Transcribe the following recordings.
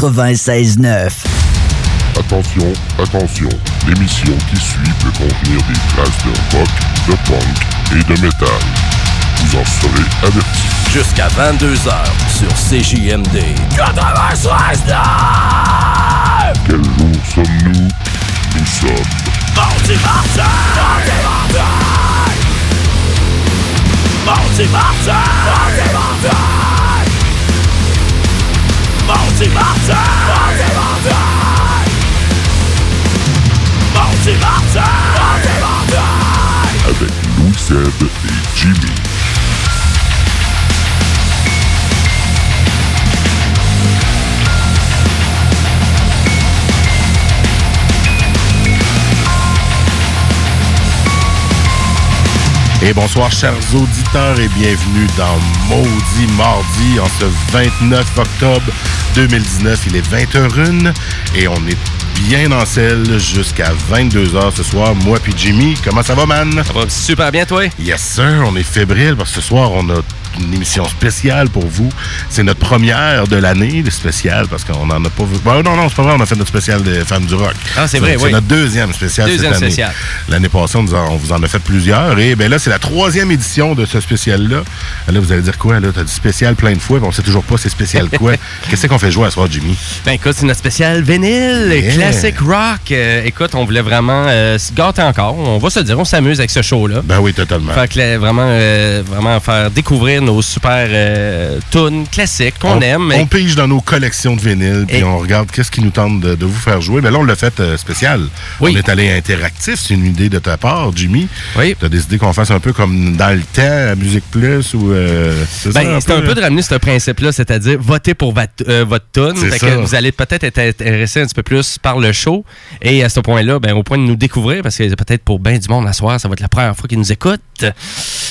96.9. Attention, attention, l'émission qui suit peut contenir des traces de rock, de punk et de métal. Vous en serez avertis. Jusqu'à 22h sur CJMD. 96.9! Quel jour sommes-nous? Nous sommes Mardi Martin! Mardi Martin! Mardi Martin! Mardi Martin! Avec Louis Seb et Jimmy. Et bonsoir, chers auditeurs, et bienvenue dans Maudit Mardi en ce 29 octobre 2019. Il est 20h01 et on est bien en selle jusqu'à 22h ce soir. Moi puis Jimmy, comment ça va, man? Ça va super bien, toi? Yes, sir. On est fébrile parce que ce soir, on a une émission spéciale pour vous. C'est notre première de l'année, le spécial, parce qu'on en a pas vu. Bon, non, non, c'est pas vrai, on a fait notre spécial des femmes du rock. Ah, c'est vrai, C'est oui. notre deuxième spécial Deuxième cette année. spécial. L'année passée, on, nous en- on vous en a fait plusieurs. Et ben là, c'est la troisième édition de ce spécial-là. Là, vous allez dire quoi? Là, t'as dit spécial plein de fois, puis on sait toujours pas c'est spécial quoi. Qu'est-ce qu'on fait jouer à ce soir, Jimmy? Ben écoute, c'est notre spécial vinyle, Yeah. classic rock. Euh, écoute, on voulait vraiment euh, se gâter encore. On va se dire, on s'amuse avec ce show-là. Ben oui, totalement. Fait que là, vraiment, euh, vraiment faire découvrir nos super euh, tunes classiques qu'on on, aime. On pige dans nos collections de vinyles, puis Et- on regarde qu'est-ce qui nous tente de, de vous faire jouer. Ben là, on l'a fait euh, spécial. Oui. On est allé interactif. C'est une idée de ta part, Jimmy. Oui. Tu as décidé qu'on fasse un peu comme dans le temps, à Musique Plus, ou... euh, c'est Ben, c'est un peu de ramener ce principe-là, c'est-à-dire voter pour euh, votre tune. C'est Fait ça. que vous allez peut-être être intéressé un petit peu plus par le show. Et à ce point-là, ben, au point de nous découvrir, parce que peut-être pour bien du monde à soir, ça va être la première fois qu'ils nous écoutent.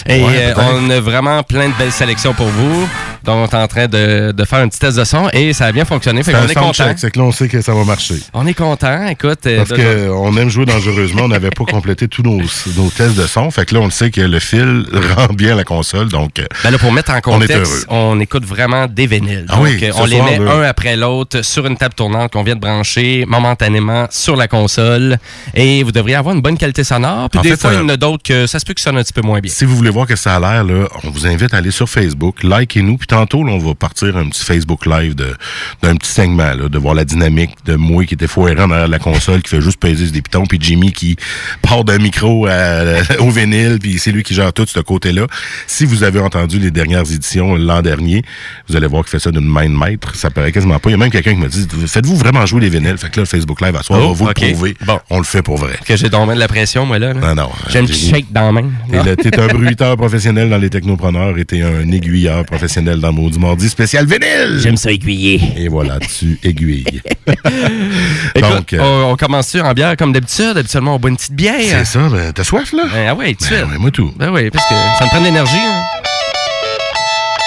Et Ouais, euh, on a vraiment plein de belles sélections pour vous. Donc, on est en train de, de faire un petit test de son et ça a bien fonctionné. Fait qu'on est content. c'est que là, on sait que ça va marcher. On est content. Écoute, euh, Parce qu'on aime jouer dangereusement. On n'avait pas complété tous nos, nos tests de son. Fait que là, on le sait que le fil rend bien la console. Donc, euh, Ben là, pour mettre en contexte, on, écoute vraiment des vinyles. Ah Donc, oui, euh, on les soir, met là. un après l'autre sur une table tournante qu'on vient de brancher momentanément sur la console. Et vous devriez avoir une bonne qualité sonore. Puis En des fait, fois, il y en a d'autres que ça se peut que ça sonne un petit peu moins bien. Si vous voulez voir que ça a l'air, on vous invite à aller sur Facebook, likez-nous, puis tantôt, là, on va partir un petit Facebook Live d'un petit segment, là, de voir la dynamique de moi qui était foiré en arrière de la console, qui fait juste peser des pitons, puis Jimmy qui part d'un micro à- au vinyle, puis c'est lui qui gère tout ce côté-là. Si vous avez entendu les dernières éditions l'an dernier, vous allez voir qu'il fait ça d'une main de maître. Ça paraît quasiment pas. Il y a même quelqu'un qui m'a dit, faites-vous vraiment jouer les vinyles? Fait que là, le Facebook Live à soir, Oh, on va vous le prouver. Bon. On le fait pour vrai. Que j'ai donc de la pression, moi, là. là. Non, non. J'ai un petit shake dans la main. T'es un bruiteur professionnel dans les technopreneurs et t'es un aiguilleur professionnel dans Maudit Mardi spécial vinyle. J'aime ça aiguiller. Et voilà, tu aiguilles. Écoute, Donc, euh, on, on commence en bière comme d'habitude. Habituellement, on boit une petite bière. c'est ça, ben, t'as soif, là? Ben, ah ouais, de Ben, ouais, moi tout. Ben oui, parce que ça me prend de l'énergie. hein.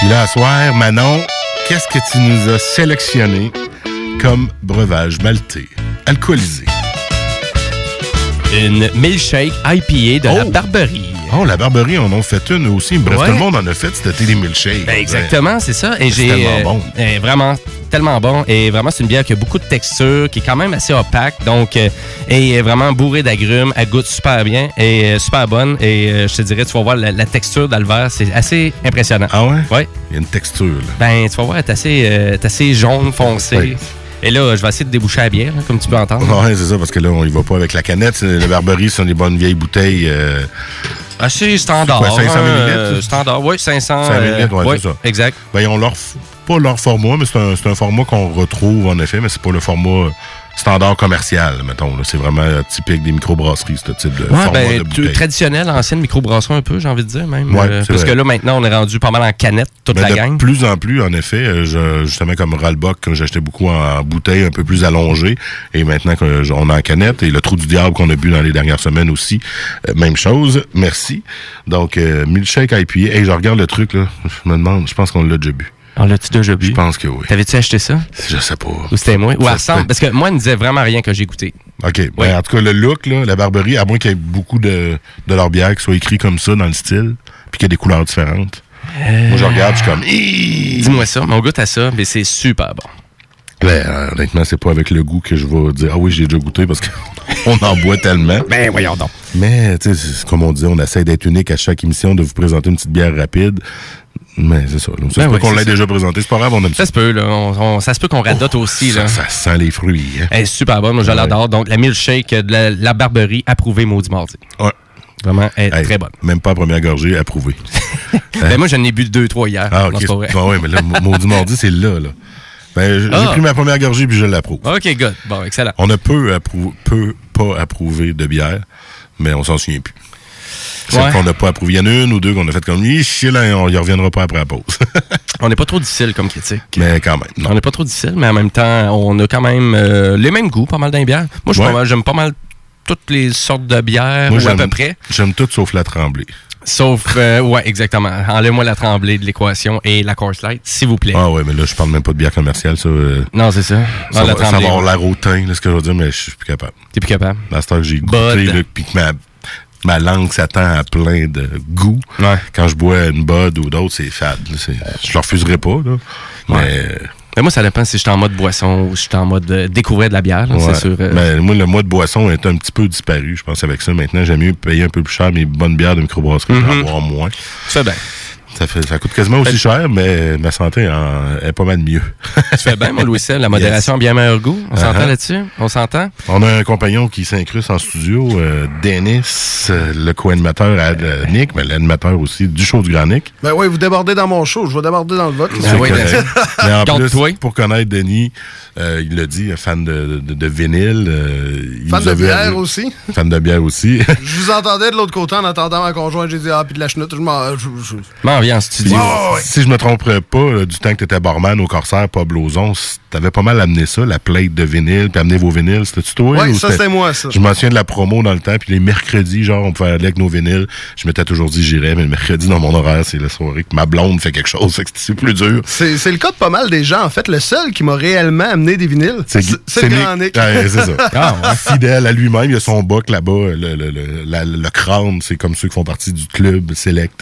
Puis là, à soir, Manon, qu'est-ce que tu nous as sélectionné comme breuvage maltais, alcoolisé? Une milkshake IPA de la Oh! Barberie. Oh, la Barberie, on en fait une aussi. Bref, Ouais. tout le monde en a fait, c'était des milkshakes. Ben, exactement, c'est ça. Et C'est j'ai tellement euh, bon. euh, vraiment tellement bon et vraiment c'est une bière qui a beaucoup de texture, qui est quand même assez opaque, donc euh, et est vraiment bourrée d'agrumes, elle goûte super bien et euh, super bonne et euh, je te dirais tu vas voir la, la texture dans le verre, c'est assez impressionnant. Ah ouais? Ouais. Il y a une texture, là. Ben tu vas voir, elle est assez, euh, assez jaune foncé. Ouais. Et là, je vais essayer de déboucher la bière, hein, comme tu peux entendre. Ouais, c'est ça, parce que là, on y va pas avec la canette. Le Barberie, ce sont des bonnes vieilles bouteilles. euh, Assez standard. C'est quoi, 500 hein, millilitres? euh, standard, oui, 500. 500 millilitres, ouais, ouais, c'est ça. Exact. Ben, ils ont leur, pas leur format, mais c'est un, c'est un format qu'on retrouve en effet, mais c'est pas le format standard commercial, mettons. C'est vraiment euh, typique des microbrasseries, ce type de Ouais, format ben, de traditionnel, ancienne microbrasserie un peu, j'ai envie de dire même. Ouais, Euh, parce vrai. que là, maintenant, on est rendu pas mal en canette, toute la de gang. plus en plus, en effet, euh, je- justement comme Ralbock, que j'achetais beaucoup en bouteille un peu plus allongée, et maintenant qu'on est en canette, et le trou du diable qu'on a bu dans les dernières semaines aussi, même chose, merci. Donc, euh, milkshake IPA, et je regarde le truc, là, je me demande, je pense qu'on l'a déjà bu. On l'a-tu déjà bu? Je pense que oui. T'avais-tu acheté ça? Je sais pas. Ou c'était moi? Ou ressemble? Parce que moi, elle ne disait vraiment rien que j'ai goûté. OK. Ben, en tout cas, le look, là, la barberie, à moins qu'il y ait beaucoup de, de leur bière qui soit écrit comme ça dans le style, puis qu'il y ait des couleurs différentes. Moi, je regarde, je suis comme... Dis-moi ça, mais on goûte à ça, mais c'est super bon. Ben, euh, honnêtement, c'est pas avec le goût que je vais dire Ah oui, j'ai déjà goûté parce qu'on en boit tellement. Ben, voyons donc. Mais, tu sais, c'est comme on dit, on essaie d'être unique à chaque émission, de vous présenter une petite bière rapide. Mais c'est ça. là. Ça se Ben peut ouais, qu'on l'ait déjà présenté. C'est pas grave, on aime ça. Ça se peut, là. On- on- ça se peut qu'on radote aussi, là. Ça, ça sent les fruits. Hein? Elle est super bonne, moi je Ouais. l'adore. Donc, la milkshake de la, la Barberie, approuvée maudit mardi. Ouais. Vraiment, elle est Hey, très bonne. Même pas à première gorgée, approuvé. Ben, moi, j'en ai bu deux, trois hier. Ah, ok. Bon, ouais, mais là, maudit mardi, c'est là, là. Ben, j'ai Ah. pris ma première gorgée puis je l'approuve. OK, good. Bon, excellent. On a peu, peu pas approuvé de bière, mais on s'en souvient plus. Ouais. qu'on n'a pas approuvé. Il y en a une ou deux qu'on a fait comme, Ih, là, on y reviendra pas après la pause. On n'est pas trop difficile comme critique. mais quand même, non. On n'est pas trop difficile, mais en même temps, on a quand même euh, les mêmes goûts, pas mal d'un bière. Moi, je suis Ouais. pas mal- j'aime pas mal toutes les sortes de bières, Moi, ou à peu près. J'aime tout sauf la tremblée. Sauf, euh, ouais, exactement. Enlève-moi la tremblée de l'équation et la course light, s'il vous plaît. Ah ouais, mais là, je parle même pas de bière commerciale, ça. euh, Non, c'est ça. ça, la va, ça va tremblée, avoir l'air hautain, là, ce que je veux dire, mais je suis plus capable. t'es plus capable. À ce temps que j'ai goûté, là, puis que ma, ma langue s'attend à plein de goût. Ouais. Quand je bois une Bud ou d'autres, c'est fade. c'est- Je le refuserai pas, là. Mais, Mais moi, ça dépend si je suis en mode boisson ou si je suis en mode euh, découvrir de la bière, ouais. c'est sûr. euh, Mais moi, le mois de boisson est un petit peu disparu, je pense, avec ça. Maintenant, j'aime mieux payer un peu plus cher mes bonnes bières de microbrasserie pour en Mhm. boire moins. Fais bien. Ça, fait, ça coûte quasiment aussi cher, mais ma santé en- est pas mal mieux. Tu fais bien, mon Louis Sel. La modération a bien meilleur goût. On s'entend Uh-huh. là-dessus? On s'entend? On a un compagnon qui s'incruste en studio, euh, Dennis, euh, le co-animateur à euh, Nick, mais l'animateur aussi du show du Grand Nick. Ben oui, vous débordez dans mon show, je vais déborder dans le vôtre. Ah oui, correct. mais en plus, pour connaître Denis, euh, il l'a dit, fan de, de, de vinyle. euh, il Fan de vu bière aussi. Fan de bière aussi. Je vous entendais de l'autre côté en attendant ma conjointe. J'ai dit, ah, puis de la chenoute, je m'en. En studio. Si je me tromperais pas, du temps que tu étais barman au Corsaire, pas Blauson, t'avais pas mal amené ça, la plate de vinyle, puis amener vos vinyles. C'était-tu toi? Ouais, ou ça, c'était moi, ça. Je m'en souviens de la promo dans le temps, puis les mercredis, genre, on pouvait aller avec nos vinyles. Je m'étais toujours dit j'irais, mais le mercredi, dans mon horaire, c'est la soirée que ma blonde fait quelque chose, fait que c'est plus dur. C'est c'est le cas de pas mal des gens. En fait, le seul qui m'a réellement amené des vinyles, c'est c'est le grand Nick. Ouais, c'est ça. Ah, ouais. Fidèle à lui-même, il a son boc là-bas, le, le, le, la- le crâne, c'est comme ceux qui font partie du club select.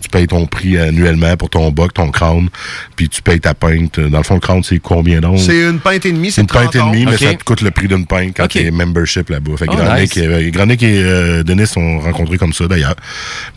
Tu payes ton prix annuellement pour ton boc, ton crâne, puis tu payes ta pinte. Dans le fond, le crâne, c'est combien donc? C'est une pinte et demie, C'est c'est une pinte et 30 demie, mais ça te coûte le prix d'une pinte quand tu es membership là-bas. Fait que Oh, nice. Nick, euh, et euh, Denis sont rencontrés comme ça, d'ailleurs.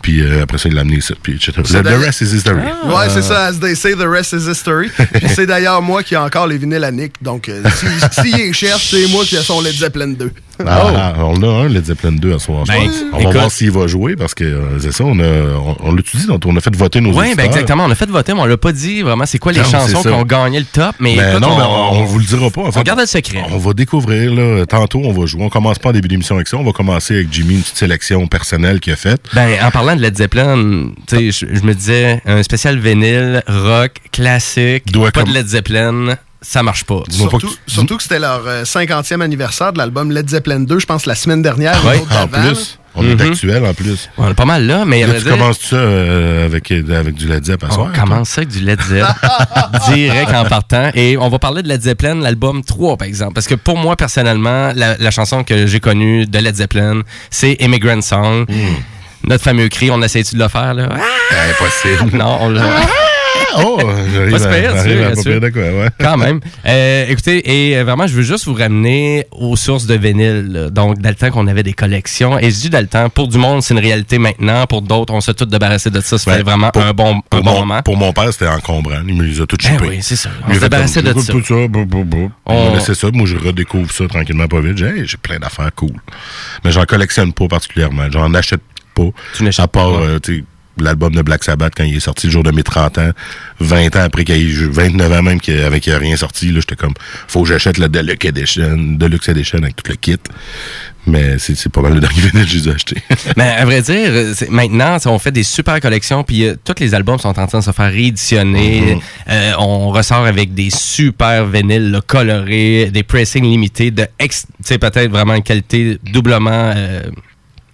Puis euh, après ça, il l'a amené ça. Puis etc. The, rest is history. Ouais, c'est ça, as they say, the rest is history. Puis c'est d'ailleurs moi qui ai encore les vinyles à Nick. Donc, euh, si- s'il les cherche, c'est moi qui ai son Led Zeppelin 2. Ah, on a un Led Zeppelin 2 à soir. Ben, on va voir s'il va jouer parce que euh, c'est ça, on a on, on l'utilise, donc on a fait voter nos Oui, ben exactement. On a fait voter, mais on l'a pas dit vraiment c'est quoi les Non, chansons qui ont gagné le top. Mais Mais écoute, non, on, mais on, on vous le dira pas. En fait, on garde le secret. On va découvrir, là, tantôt, on va jouer. On commence pas en début d'émission avec ça. On va commencer avec Jimmy, une petite sélection personnelle qu'il a faite. Ben, en parlant de Led Zeppelin, tu sais, je, me disais, un spécial vinyle, rock, classique, Doit pas de Led Zeppelin, ça marche pas. Surtout, que tu- surtout que c'était leur euh, 50e anniversaire de l'album Led Zeppelin 2, je pense la semaine dernière. ou Ouais, l'autre En plus, on est Mhm. actuel en plus. On est pas mal là, mais Là, tu dire, commences ça euh, avec, avec du Led Zepp à on commence ça avec du Led Zeppelin direct en partant. Et on va parler de Led Zeppelin, l'album 3, par exemple. Parce que pour moi, personnellement, la, la chanson que j'ai connue de Led Zeppelin, c'est Immigrant Song. Notre fameux cri, on essaie-tu de le faire, là? Ah! Impossible. Non, on l'a. Oh, j'arrive à, pire, j'arrive à pire de quoi, ouais. Quand même. Euh, écoutez, et euh, vraiment, je veux juste vous ramener aux sources de vinyle. Donc, dans le temps qu'on avait des collections. Et je dis dans le temps, pour du monde, c'est une réalité maintenant. Pour d'autres, on s'est tous débarrassé de ça. Fait Ben, vraiment pour- un bon, un bon mon, moment. pour mon père, c'était encombrant. Il me les a tous Ben chippés. oui, c'est ça. On s'est débarrassé de ça. tout ça, bou, bou, bou. On- ça. Moi, je redécouvre ça tranquillement, pas vite. J'ai hey, j'ai plein d'affaires cool. Mais j'en collectionne pas particulièrement. J'en achète pas. Tu n'achètes À part, pas. euh, tu sais, l'album de Black Sabbath quand il est sorti le jour de mes 30 ans, 20 ans après qu'il ait 29 ans même qu'il- avec qu'il n'y a rien sorti, là, j'étais comme, faut que j'achète le Deluxe Edition, Deluxe Edition avec tout le kit. Mais c'est c'est pas mal le dernier vinyle que j'ai acheté. Mais à vrai dire, c'est- maintenant, ça, on fait des super collections, puis euh, tous les albums sont en train de se faire rééditionner. Euh, on ressort avec des super vinyles là, colorés, des pressings limités, de ex- tu sais, peut-être vraiment une qualité doublement, euh,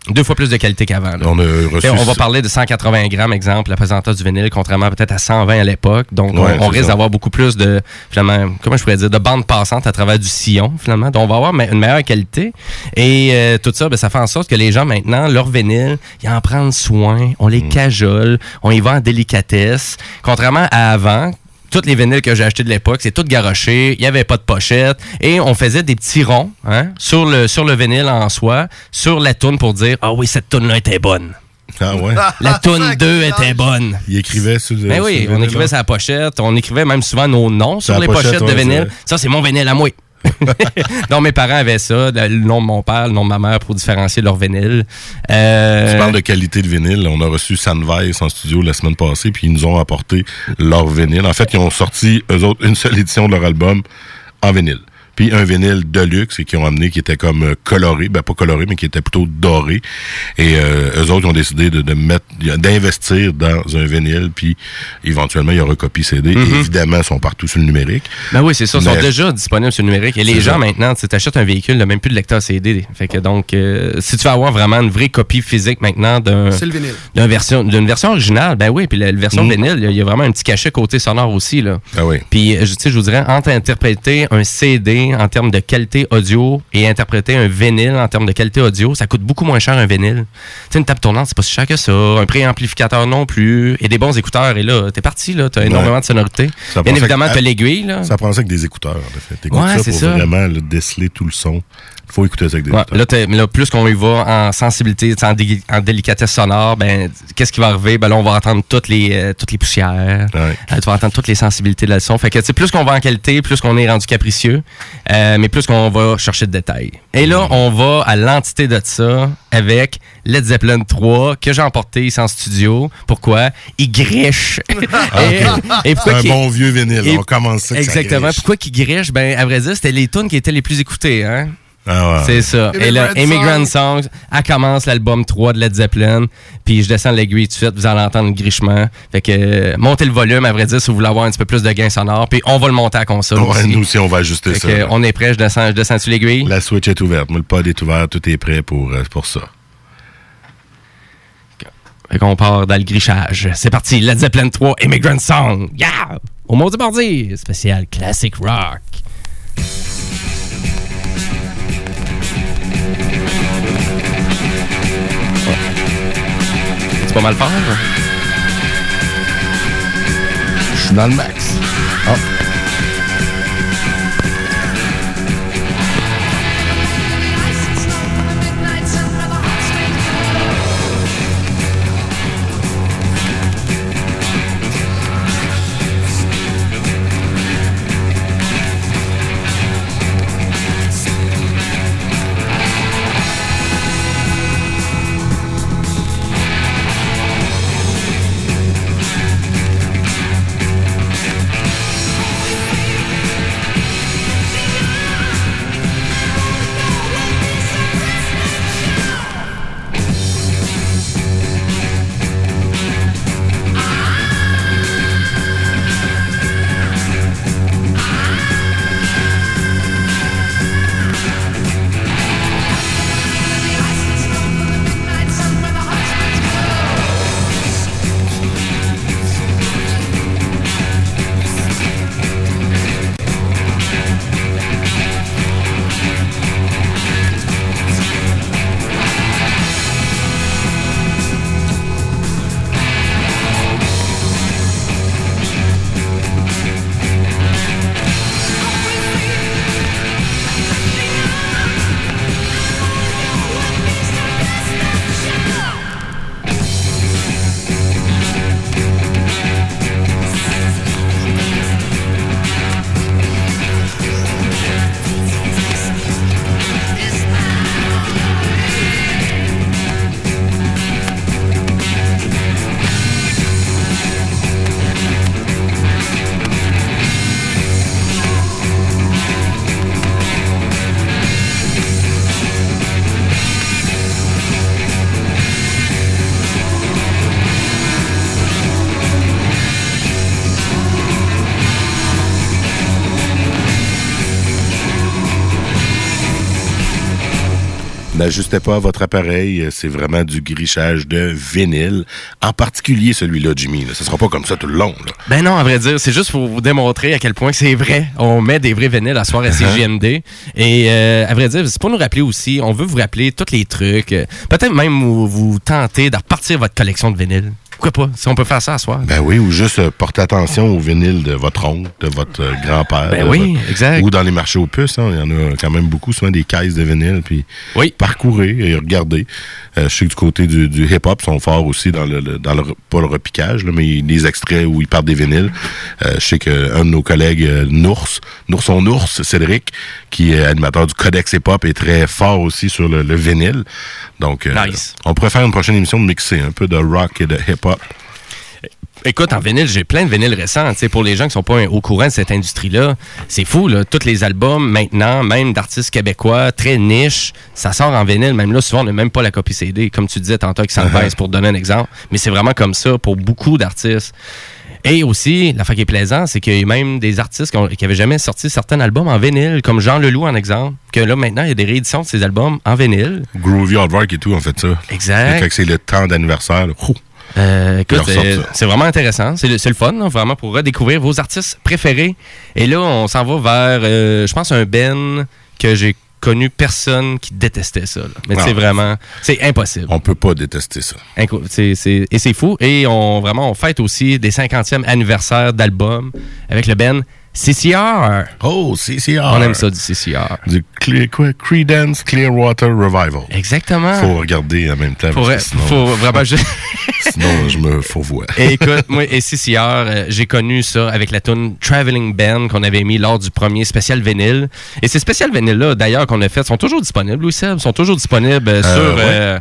deux fois plus de qualité qu'avant. on a reçu. Et on va parler de 180 grammes, exemple, la présentation du vinyle, contrairement peut-être à 120 à l'époque. Donc, Ouais, on, risque d'avoir beaucoup plus de, finalement, comment je pourrais dire, de bandes passantes à travers du sillon, finalement. Donc, on va avoir une meilleure qualité. Et euh, tout ça, ben, ça fait en sorte que les gens, maintenant, leur vinyle, ils en prennent soin, on Mm. les cajole, on y va en délicatesse. Contrairement à avant, tous les vinyles que j'ai achetés de l'époque, c'est tout garoché, il n'y avait pas de pochette, et on faisait des petits ronds hein, sur, le, sur le vinyle en soi, sur la toune pour dire « Ah oui, cette toune-là était bonne ». Ah ouais? La toune 2 était bonne. Il écrivait sur le. Ben oui, sur le on écrivait sur la pochette, on écrivait même souvent nos noms sur les pochette, pochettes de ouais, vinyle. c'est Ça, c'est mon vinyle à moi. Donc, mes parents avaient ça, le nom de mon père, le nom de ma mère pour différencier leur vinyle. Euh, Tu parles de qualité de vinyle. On a reçu Sunvice en studio la semaine passée, puis ils nous ont apporté leur vinyle. En fait, ils ont sorti, eux autres, une seule édition de leur album en vinyle. Puis un vinyle de luxe et qui ont amené qui était comme euh, coloré, ben pas coloré, mais qui était plutôt doré. Et euh, eux autres ils ont décidé de, de mettre, d'investir dans un vinyle, puis éventuellement il y aura copie CD. Et évidemment, ils sont partout sur le numérique. Ben oui, c'est ça. Ils sont déjà disponibles sur le numérique. Et les gens, ça. maintenant, tu achètes un véhicule, il n'a même plus de lecteur CD. Fait que donc, euh, si tu veux avoir vraiment une vraie copie physique maintenant d'un C'est le vinyle. d'une version, d'une version originale, ben oui, puis la, la version Mm. vinyle, il y a- il y, a vraiment un petit cachet côté sonore aussi. Là. Ah oui. Puis, je, tu sais, je vous dirais, entre interpréter un CD en termes de qualité audio et interpréter un vinyle en termes de qualité audio, ça coûte beaucoup moins cher un vinyle. Tu sais, une table tournante, c'est pas si cher que ça. Un préamplificateur non plus. Et des bons écouteurs. Et là, t'es parti, là. T'as énormément de sonorité. Ça Bien évidemment, t'as l'aiguille, là. Ça prend ça avec des écouteurs, en fait. T'écoutes Ouais, ça pour ça. vraiment là, déceler tout le son. Faut écouter ça avec des Ouais, écouteurs. là, t'es- là, plus qu'on y va en sensibilité, en, dé- en délicatesse sonore, ben, qu'est-ce qui va arriver? Ben là, on va entendre toutes les, euh, toutes les poussières. Ouais. Euh, tu vas entendre toutes les sensibilités de la son. Fait que, tu sais, plus qu'on va en qualité, plus qu'on est rendu capricieux, euh, mais plus qu'on va chercher de détails. Et là, on va à l'entité de ça avec Led Zeppelin 3 que j'ai emporté ici en studio. Pourquoi? Il griche. et, et pourquoi un bon vieux vinyle. et- on commence ça. ça Exactement. griche. Pourquoi qu'il griche? Ben, à vrai dire, c'était les tunes qui étaient les plus écoutées, hein? Ah ouais. C'est ça. Et là, Immigrant Songs, elle commence l'album 3 de Led Zeppelin. Puis je descends l'aiguille tout de suite, vous allez entendre le grichement. Fait que euh, montez le volume, à vrai dire, si vous voulez avoir un petit peu plus de gain sonore. Puis on va le monter à la console Ouais, aussi. nous aussi, on va ajuster Fait ça. que, on est prêt, je descends, je descends sur l'aiguille? La switch est ouverte. Moi, le pod est ouvert. Tout est prêt pour, euh, pour ça. Fait qu'on part dans le grichage. C'est parti, Led Zeppelin 3, Immigrant Song. Yeah! Au mot du mardi, spécial classic rock. Pas mal fort? Je suis dans le max. Ah. N'ajustez pas votre appareil, c'est vraiment du grichage de vinyle. En particulier celui-là, Jimmy. Là. Ce sera pas comme ça tout le long. Là. Ben non, à vrai dire, c'est juste pour vous démontrer à quel point c'est vrai. On met des vrais vinyles à soir à CGMD. Et euh, à vrai dire, c'est pour nous rappeler aussi, on veut vous rappeler tous les trucs. euh, Peut-être même vous, vous tenter de repartir votre collection de vinyles. Pourquoi pas? Si on peut faire ça à soir. Ben oui, ou juste euh, porter attention au vinyle de votre oncle, de votre euh, grand-père. Ben oui, votre- exact. Ou dans les marchés aux puces, hein, il y en a quand même beaucoup, souvent des caisses de vinyle, puis Oui. parcourez et regardez. Euh, je sais que du côté du, du hip-hop, ils sont forts aussi dans le, le- dans le pas le repiquage, là, mais les extraits où ils partent des vinyles. Je sais qu'un de nos collègues, Nours, Nourson Nours, Cédric, qui est animateur du Codex Hip-Hop, est très fort aussi sur le, le vinyle. Donc, Nice. on pourrait faire une prochaine émission de mixer un peu de rock et de hip-hop. Écoute, en vinyle, j'ai plein de vinyles récents. Tu sais, pour les gens qui sont pas au courant de cette industrie-là, c'est fou, là. Tous les albums, maintenant, même d'artistes québécois, très niche, ça sort en vinyle. Même là, souvent, on n'a même pas la copie CD, comme tu disais tantôt avec Sandvice, pour te donner un exemple. Mais c'est vraiment comme ça pour beaucoup d'artistes. Et aussi, la qui est plaisant, c'est qu'il y a même des artistes qui, ont- qui avaient jamais sorti certains albums en vinyle, comme Jean Leloup en exemple, que là, maintenant, il y a des rééditions de ses albums en vinyle. Groovy Hardwork et tout, on fait ça. Exact. Quand c'est le temps d'anniversaire, là, Euh, sorte, c'est vraiment intéressant. C'est le, le fun, là, vraiment, pour redécouvrir vos artistes préférés. Et là, on s'en va vers, euh, je pense, un Ben que j'ai connu personne qui détestait ça. là. Mais Ah. c'est vraiment, c'est impossible. on peut pas détester ça. Et c'est fou. Et on vraiment, on fête aussi des 50e anniversaires d'album avec le Ben CCR. Oh, CCR. On aime ça du CCR. Du Cle- quoi, Creedence Clearwater Revival. Exactement. Faut regarder en même temps. Faut, parce que sinon, faut vraiment juste- sinon, je me fourvoie. Et écoute, moi, et CCR, euh, j'ai connu ça avec la tune Traveling Band qu'on avait mis lors du premier spécial vinyle. Et ces spécial vinyles-là, d'ailleurs, qu'on a fait, sont toujours disponibles, Louis Seb, sont toujours disponibles euh, sur, ouais. euh,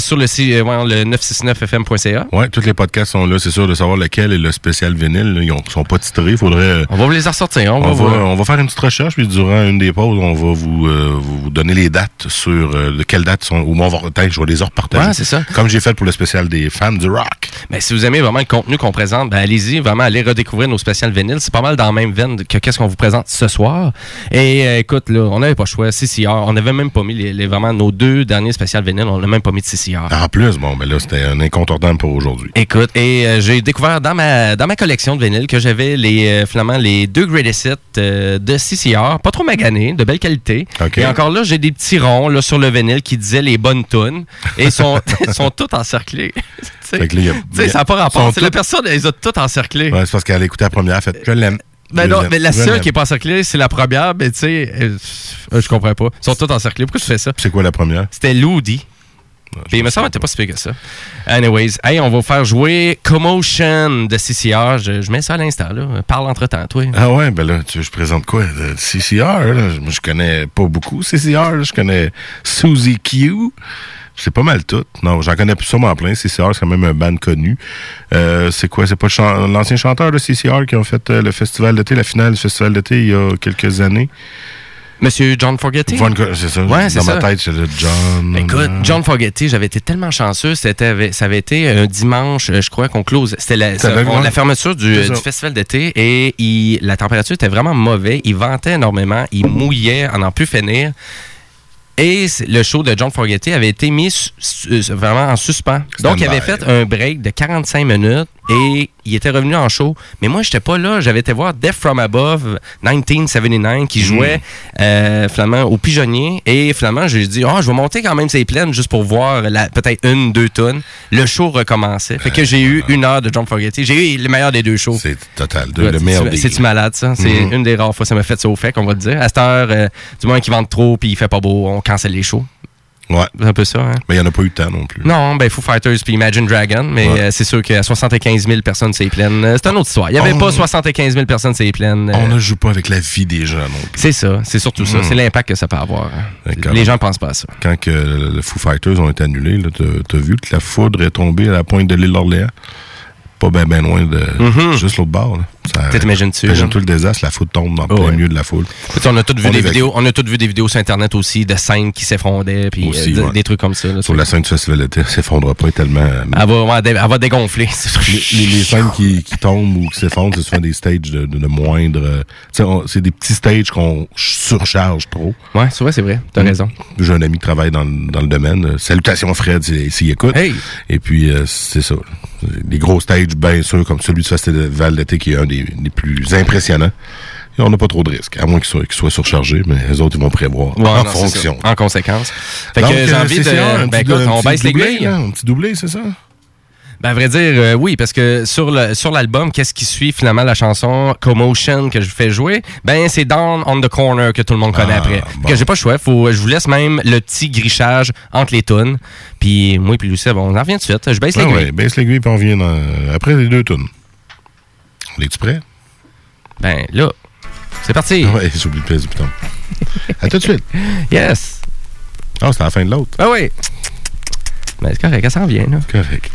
sur le, euh, le 969fm.ca. Ouais, tous les podcasts sont là. C'est sûr de savoir lequel est le spécial vinyle. Ils ont- sont pas titrés. Faudrait. euh, On va vous les ressortir, on, va On va, voir. on va faire une petite recherche, puis durant une des pauses, on va vous, euh, vous donner les dates sur euh, de quelles dates sont. Ou moi, on va, peut-être, je vais les repartager. Ouais, c'est ça. Comme j'ai fait pour le spécial des fans du rock. Mais si vous aimez vraiment le contenu qu'on présente, ben allez-y, vraiment allez redécouvrir nos spéciales vinyles. C'est pas mal dans la même veine que qu'est-ce qu'on vous présente ce soir. Et euh, écoute, là, on n'avait pas le choix. CCR, on n'avait même pas mis les, les- vraiment nos deux derniers spéciales vinyles, on n'a même pas mis de CCR. En plus, bon, ben là, c'était un incontournable pour aujourd'hui. Écoute, et euh, j'ai découvert dans ma, dans ma collection de vinyles que j'avais les, euh, finalement les deux greatest hits de CCR, pas trop maganés, de belle qualité. Et encore là, j'ai des petits ronds là, sur le vinyle qui disaient les bonnes tunes et ils sont, sont tous encerclés. Fait que là, a- ça n'a pas rapport. C'est la personne, elle les a toutes encerclées. Ouais, c'est parce qu'elle a écouté la première, fait Je l'aime. Ben non, mais la seule qui est pas encerclée, c'est la première, mais tu sais, euh, je comprends pas. Ils sont tous encerclés. Pourquoi tu fais ça? C'est quoi la première? C'était Loody. Puis il me semble que t'es pas si pire que ça. Anyways, hey, on va faire jouer Commotion de CCR. Je, je mets ça à l'instant, là. Parle entre-temps, toi. Ah ouais, ben là, tu veux je présente quoi? De CCR, là? Moi, je connais pas beaucoup CCR, là. je connais Suzy Q. C'est pas mal tout. Non, j'en connais sûrement plein. CCR, c'est quand même un band connu. Euh, c'est quoi? C'est pas chan- l'ancien chanteur de CCR qui ont fait euh, le festival d'été, la finale du festival d'été il y a quelques années? Monsieur John Fogerty? C'est ça. Ouais, Dans ça. ma tête, c'est le John. Écoute, John Fogerty, j'avais été tellement chanceux. C'était, ça avait été un dimanche, euh, je crois qu'on close. C'était la, Ça on- fermeture du, du festival d'été et il- la température était vraiment mauvaise. Il ventait énormément. Il mouillait à n'en plus finir. Et le show de John Fogerty avait été mis vraiment en suspens. Donc, il avait fait un break de 45 minutes et il était revenu en show. Mais moi, j'étais pas là. J'avais été voir Death From Above 1979 qui jouait euh, finalement au pigeonnier. Et finalement, j'ai dit, oh, je vais monter quand même ces plaines juste pour voir la- peut-être une, deux tonnes. Le show recommençait. Fait que j'ai eu une heure de John Fogerty. J'ai eu le meilleur des deux shows. C'est total. de- Ouais, le meilleur c'est- des C'est-tu malade, ça? C'est Mhm. une des rares fois. Ça m'a fait ça au fait, qu'on va te dire. À cette heure, euh, du moins qui vendent trop puis il fait pas beau, on cancelle les shows. Ouais. C'est un peu ça, hein? Mais il n'y en a pas eu temps non plus. Non, ben Foo Fighters puis Imagine Dragon, mais Ouais. euh, c'est sûr qu'à 75 000 personnes, c'est plein. Euh, C'est une autre histoire. Il n'y avait On- pas 75 000 personnes, c'est plein. Euh, On ne joue pas avec la vie des gens non plus. C'est ça, c'est surtout ça. Mhm. C'est l'impact que ça peut avoir. hein. Les gens pensent pas à ça. Quand que le Foo Fighters ont été annulés, t'as, t'as vu que la foudre est tombée à la pointe de l'île d'Orléans? Pas bien ben loin de... Mhm. Juste l'autre bord. Là. Ça- Peut-être imagines-tu, Imagine tout le désastre, la foudre tombe dans le Oh, plein ouais. milieu de la foule. Écoute, on a tous vu On des vidéos, on a tous vu des vidéos sur internet aussi de scènes qui s'effrondaient puis Aussi, euh, ouais. des trucs comme ça. là. Sur la scène du festival d'été, s'effondre pas tellement... Elle va, elle va dégonfler. les, les- les scènes qui, qui tombent ou qui s'effondrent, c'est souvent des stages de, de, de moindre... euh, c'est des petits stages qu'on surcharge trop. Ouais, c'est vrai, c'est vrai. T'as Mm. raison. J'ai un ami qui travaille dans, le- dans le domaine. Euh, Salutations Fred s'il écoute. Hey! Et puis, euh, c'est ça. Des gros stages, bien sûr, comme celui du Festival d'été, qui est un des, des plus impressionnants. Et on n'a pas trop de risques, à moins qu'ils soient, surchargés, mais les autres, ils vont prévoir Ouais, en non, fonction. ça. En conséquence. Fait Donc, que j'ai euh, envie de. un Ben écoute, on baisse les grilles. Un petit doublé, c'est ça? Ben, à vrai dire, euh, oui, parce que sur le sur l'album, qu'est-ce qui suit finalement la chanson Commotion que je fais jouer? Ben, c'est Down on the Corner que tout le monde connaît Ah, après. bon. Que j'ai pas le choix. Faut, je vous laisse même le petit grichage entre les tunes. Puis moi et Lucie, bon, on en revient tout de suite. Je baisse les Ah grilles. ouais, baisse l'aiguille puis on vient dans- après les deux tunes. Es-tu prêt? Ben, là, c'est parti. Ouais, j'ai oublié de le piton. À tout de suite. Yes. Ah, c'est la fin de l'autre. Ah oui. Ben, c'est correct, elle s'en vient, là. Correct.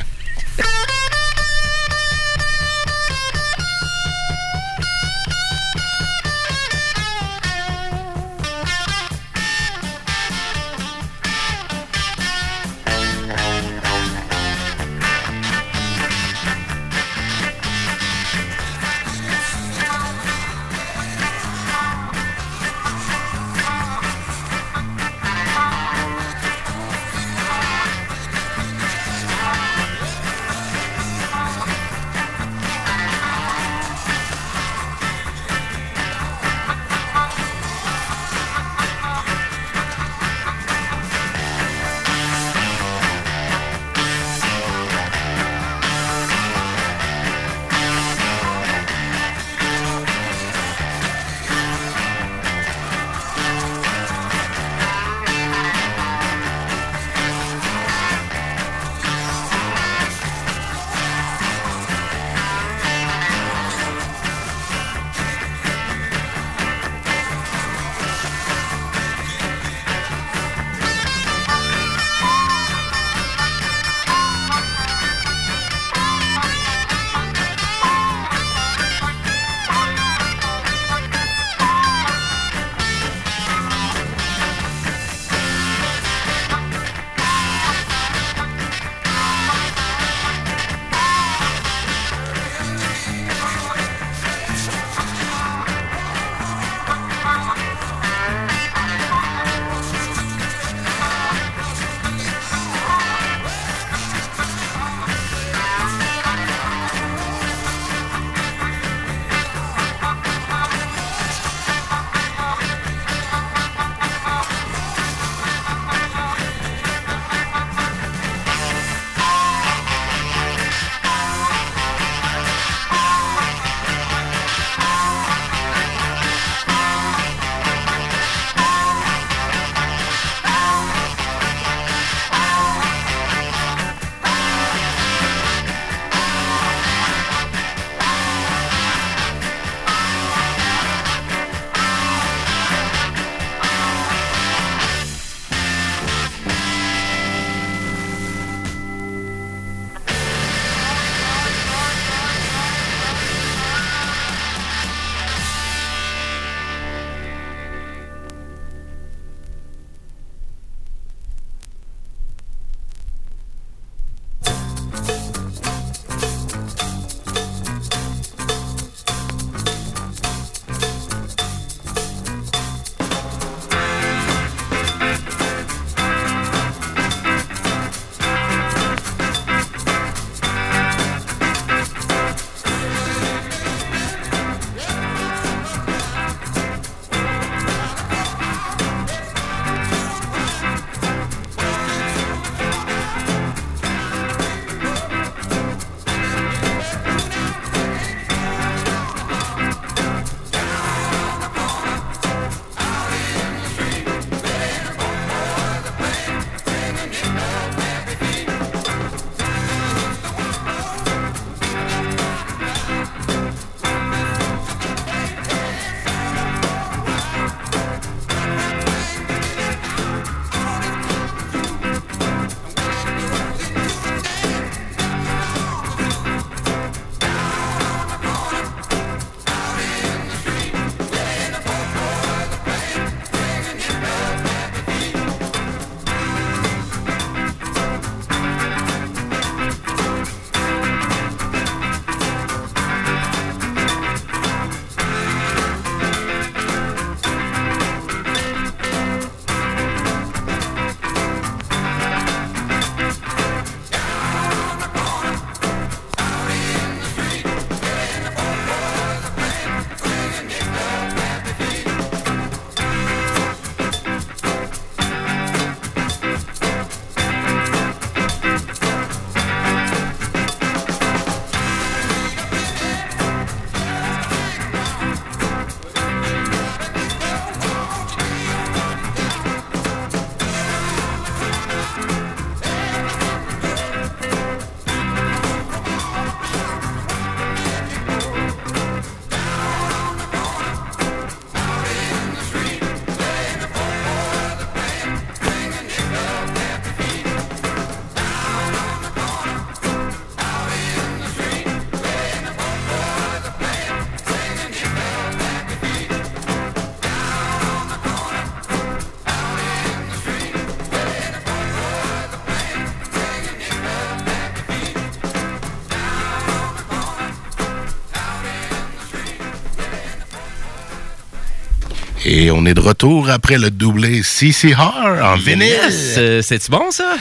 Et on est de retour après le doublé CCR en vinyle. Yes! Euh, C'est-tu bon, ça?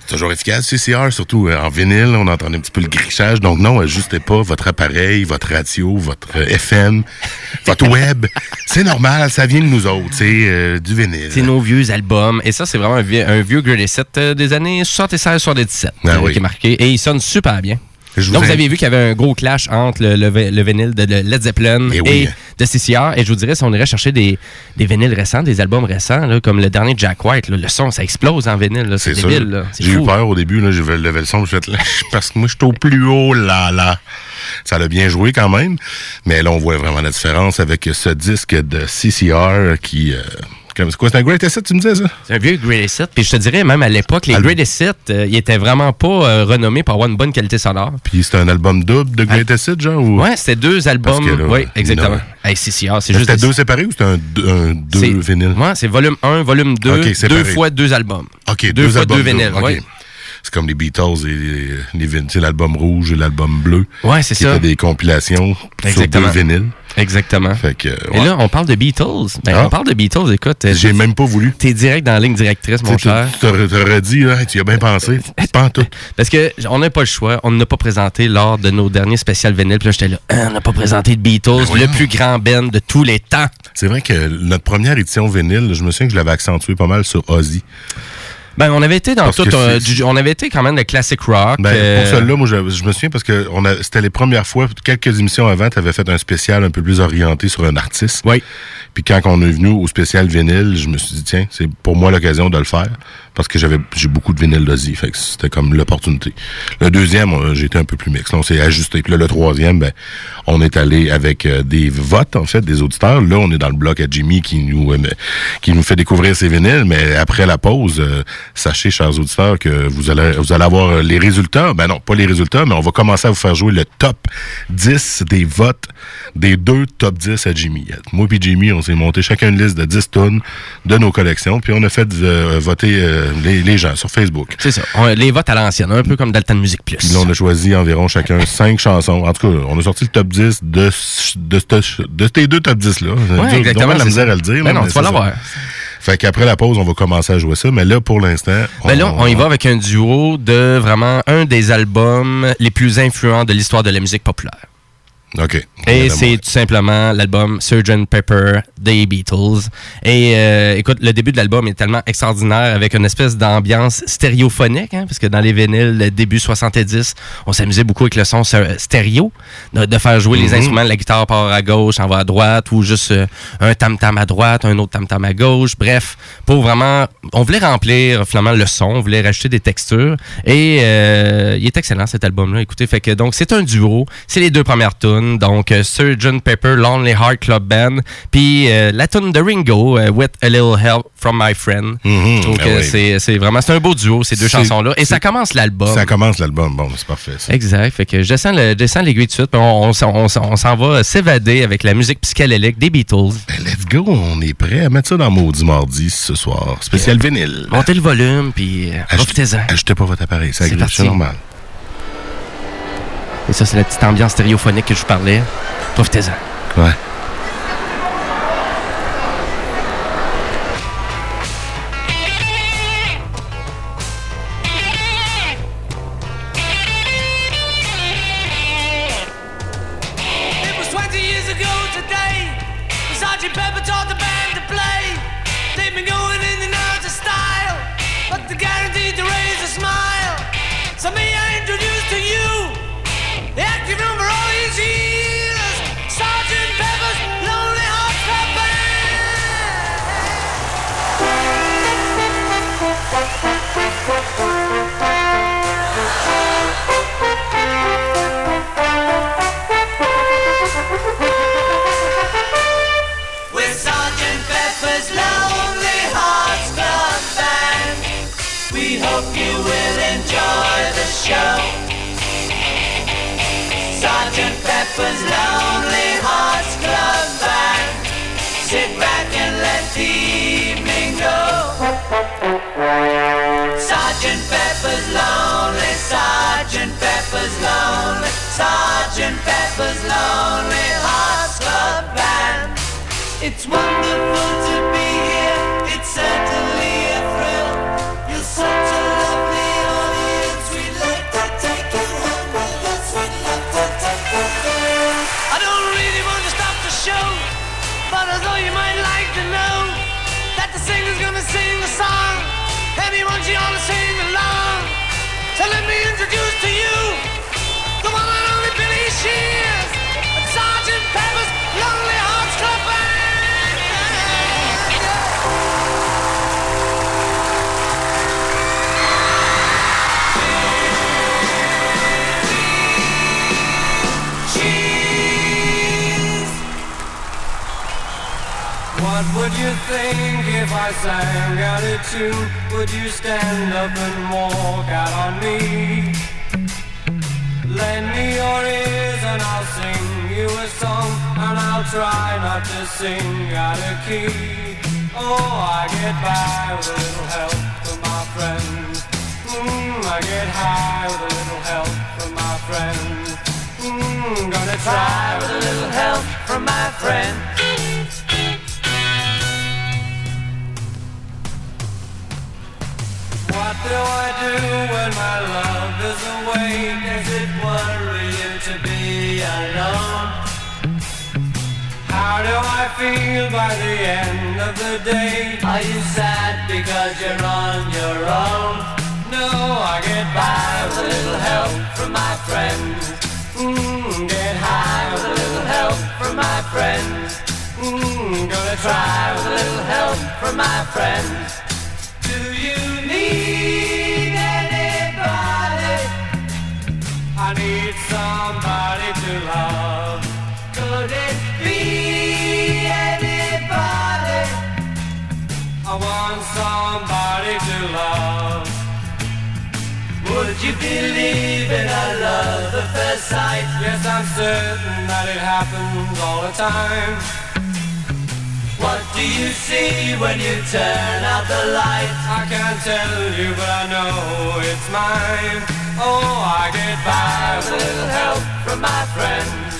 C'est toujours efficace, CCR, surtout euh, en vinyle. On entend un petit peu le grichage. Donc non, ajustez pas votre appareil, votre radio, votre euh, FM, votre web. C'est normal, ça vient de nous autres. C'est euh, du vinyle. C'est nos vieux albums. Et ça, c'est vraiment un vieux, un vieux Set des années 76-77 Ah euh, oui. qui est marqué. Et il sonne super bien. Je Donc, vous avez vu qu'il y avait un gros clash entre le, le, vi- le vinyle de, Led Zeppelin Eh et, oui. De CCR. Et je vous dirais, si on irait chercher des, des vinyles récents, des albums récents, là, comme le dernier Jack White, là, le son, ça explose en vinyle. là. C'est débile. J'ai eu peur au début, là, j'ai levé le son, fait là, parce que moi, je suis au plus haut, là, là. Ça l'a bien joué quand même, mais là, on voit vraiment la différence avec ce disque de CCR qui... euh, c'est quoi, c'est un Great Asset, tu me disais ça? C'est un vieux Greatest Set. Puis je te dirais, même à l'époque, les Al- Greatest Set, euh, ils étaient vraiment pas euh, renommés pour avoir une bonne qualité sonore. Puis c'est un album double de Great Asset, genre? Ou... Ouais, c'était deux albums. Là, oui, exactement. Hey, CCR, c'est juste. C'était deux séparés ou c'était un, deux- un deux c'est- vinyles? Ouais, c'est volume 1, volume 2, Ok, séparé. deux fois deux albums. OK, deux, deux, fois albums deux vinyles. doubles, OK. ouais. C'est comme les Beatles et les, les l'album rouge et l'album bleu. Ouais, c'est ça. étaient des compilations Exactement. sur deux vinyles. Exactement. Fait que, Et là, on parle de Beatles. Ben, Ah. On parle de Beatles, écoute. euh, j'ai même pas voulu. T'es direct dans la ligne directrice, mon cher. Tu t'aurais- dit, tu y as bien pensé. Pas en tout. Parce que on n'a pas le choix. On n'a pas présenté lors de nos derniers spéciales vinyles. Puis là, j'étais là, Hein, on n'a pas présenté de Beatles, le voyons. plus grand band de tous les temps. C'est vrai que notre première édition vinyle, je me souviens que je l'avais accentué pas mal sur Ozzy. Ben, on avait été dans Parce tout c'est- du- on avait été quand même de classic rock. Ben, euh, Pour celle-là, moi, je, je me souviens parce que on a- c'était les premières fois, quelques émissions avant, tu avais fait un spécial un peu plus orienté sur un artiste. Oui. Puis quand on est venu au spécial vinyle, je me suis dit, tiens, c'est pour moi l'occasion de le faire. Parce que j'avais j'ai beaucoup de vinyle d'Ozzy. Fait que c'était comme l'opportunité. Le deuxième, euh, été un peu plus mix. Là, on s'est ajusté. Puis là, le troisième, ben, on est allé avec euh, des votes, en fait, des auditeurs. Là, on est dans le bloc à Jimmy qui nous, euh, qui nous fait découvrir ses vinyles. Mais après la pause, sachez, chers auditeurs, que vous allez, vous allez avoir les résultats. Ben non, pas les résultats, mais on va commencer à vous faire jouer le top 10 des votes des deux top 10 à Jimmy. Moi puis Jimmy, on s'est monté chacun une liste de 10 tonnes de nos collections. Puis on a fait voter les, les gens sur Facebook. C'est ça. On- les votes à l'ancienne, un peu comme Dalton Music Plus. Puis là, on a choisi environ chacun 5 chansons. En tout cas, on a sorti le top 10 de, de, ce- de ces deux top 10-là. Ouais, exactement. la misère à le dire. Ben là, non, mais tu vas l'avoir. Fait qu'après la pause, on va commencer à jouer ça. Mais là, pour l'instant... Ben là, on y va avec un duo de vraiment un des albums les plus influents de l'histoire de la musique populaire. OK. Et c'est tout simplement l'album Sgt. Pepper des Beatles. Et euh, écoute, le début de l'album est tellement extraordinaire avec une espèce d'ambiance stéréophonique, hein, parce que dans les vinyles, le début 70, on s'amusait beaucoup avec le son stéréo, de, de faire jouer les Mhm. instruments, la guitare part à gauche, en va à droite, ou juste euh, un tam-tam à droite, un autre tam-tam à gauche. Bref, pour vraiment... On voulait remplir finalement le son, on voulait rajouter des textures. Et euh, il est excellent cet album-là. Écoutez, fait que donc c'est un duo. C'est les deux premières tunes. Donc euh, Sgt. Pepper, Lonely Heart Club Band, puis euh, la tune de Ringo, euh, With a Little Help from My Friend. Donc oui. c'est vraiment c'est un beau duo ces deux C'est- chansons-là. Et ça commence l'album. Ça commence l'album. Bon, c'est parfait. ça. Exact. Fait que je descends l'aiguille de suite. puis On, on s'en- on on s'en va s'évader avec la musique psychédélique des Beatles. Ben, let's go. On est prêt à mettre ça dans Maudit Mardi ce soir. Spécial vinyle. Montez le volume, puis profitez-en. Ajoutez pas votre appareil. C'est normal. Et ça, c'est la petite ambiance stéréophonique que je vous parlais. Profitez-en. Ouais. What would you think if I sang out a tune? Would you stand up and walk out on me? Lend me your ears and I'll sing you a song And I'll try not to sing out of key Oh, I get by with a little help from my friends mm, I get high with a little help from my friends mm, Gonna try with a little help from my friend What do I do when my love is away? Does it worry you to be alone? How do I feel by the end of the day? Are you sad because you're on your own? No, I get by with a little help from my friends. Mm, get high with a little help from my friends. Mm, gonna try with a little help from my friends. Sight? Yes, I'm certain that it happens all the time. What do you see when you turn out the light? I can't tell you, but I know it's mine. Oh, I get by with a little help from my friends.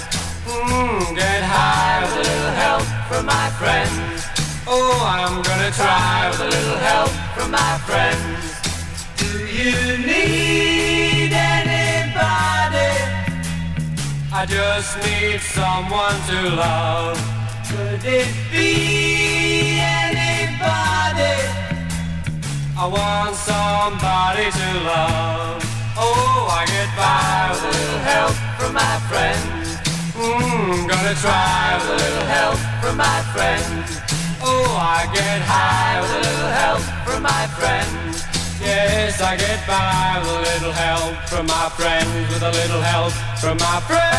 Mm, get high with a little help from my friends. Oh, I'm gonna try with a little help from my friends. Do you need I just need someone to love. Could it be anybody? I want somebody to love. Oh, I get by with a little help from my friends. Mm, gonna try with a little help from my friends. Oh, I get high with a little help from my friends. Yes, I get by with a little help from my friends, with a little help from my friends.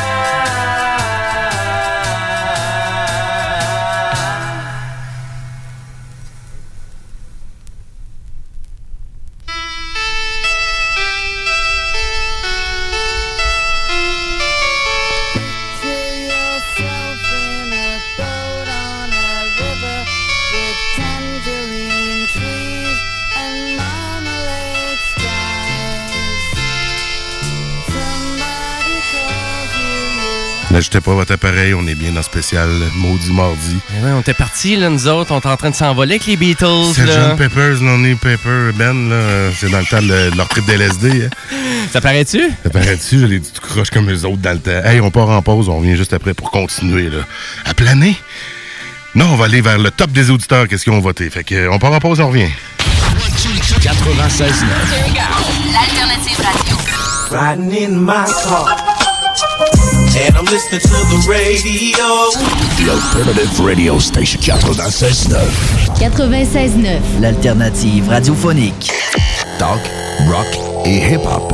N'ajoutez pas votre appareil, on est bien dans spécial Maudit Mardi. Eh ouais, on était partis, là, nous autres. On était en train de s'envoler avec les Beatles. C'est. John Peppers, Lonely Pepper, Ben, là, c'est dans le temps de, de leur trip d'LSD. Hein. Ça paraît-tu? Ça paraît-tu, je l'ai dit tout croche comme eux autres dans le temps. Hey, on part en pause, on revient juste après pour continuer, là. À planer? Non, on va aller vers le top des auditeurs, qu'est-ce qu'ils ont voté? Fait que, on part en pause, on revient. 96 L'alternative radio. Riding in my car. And I'm listening to the radio. The Alternative Radio Station 96.9. 96.9. L'alternative radiophonique. Talk, rock et hip-hop.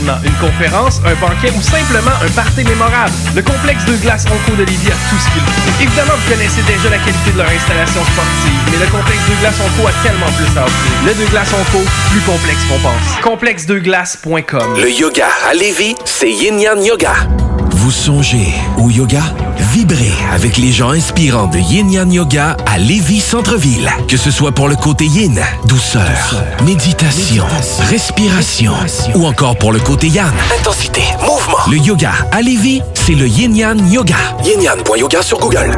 Une conférence, un banquet ou simplement un party mémorable. Le complexe de glace Onco de Lévis a tout ce qu'il faut. Évidemment, vous connaissez déjà la qualité de leur installation sportive, mais le complexe de glace Onco a tellement plus à offrir. Le de glace Onco, plus complexe qu'on pense. Complexedeglace.com. Le yoga à Lévis, c'est Yin Yang Yoga. Vous songez au yoga? Vibrez avec les gens inspirants de Yin Yang Yoga à Lévis Centre-Ville. Que ce soit pour le côté yin, douceur, méditation, respiration, ou encore pour le côté yang, intensité, mouvement. Le yoga à Lévis, c'est le Yin Yang Yoga. Yin sur Google.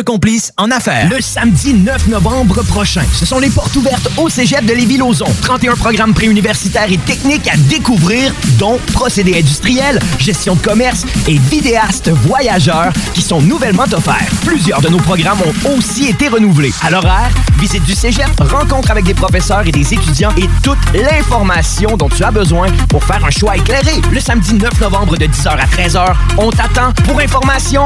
complice en affaires. Le samedi 9 novembre prochain, ce sont les portes ouvertes au Cégep de Lévis-Lauzon. 31 programmes préuniversitaires et techniques à découvrir, dont procédés industriels, gestion de commerce et vidéastes voyageurs qui sont nouvellement offerts. Plusieurs de nos programmes ont aussi été renouvelés. À l'horaire, visite du Cégep, rencontre avec des professeurs et des étudiants et toute l'information dont tu as besoin pour faire un choix éclairé. Le samedi 9 novembre de 10h à 13h, on t'attend. Pour information,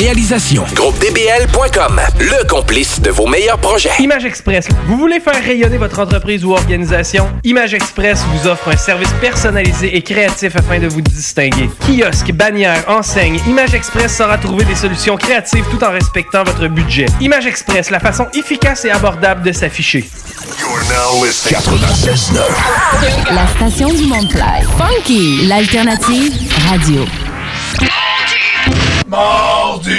réalisations. GroupeDBL.com, le complice de vos meilleurs projets. Image Express. Vous voulez faire rayonner votre entreprise ou organisation? Image Express vous offre un service personnalisé et créatif afin de vous distinguer. Kiosque, bannière, enseigne, Image Express saura trouver des solutions créatives tout en respectant votre budget. Image Express, la façon efficace et abordable de s'afficher. 96.9. La station du Mont-Clair. Funky, l'alternative radio. Mardi!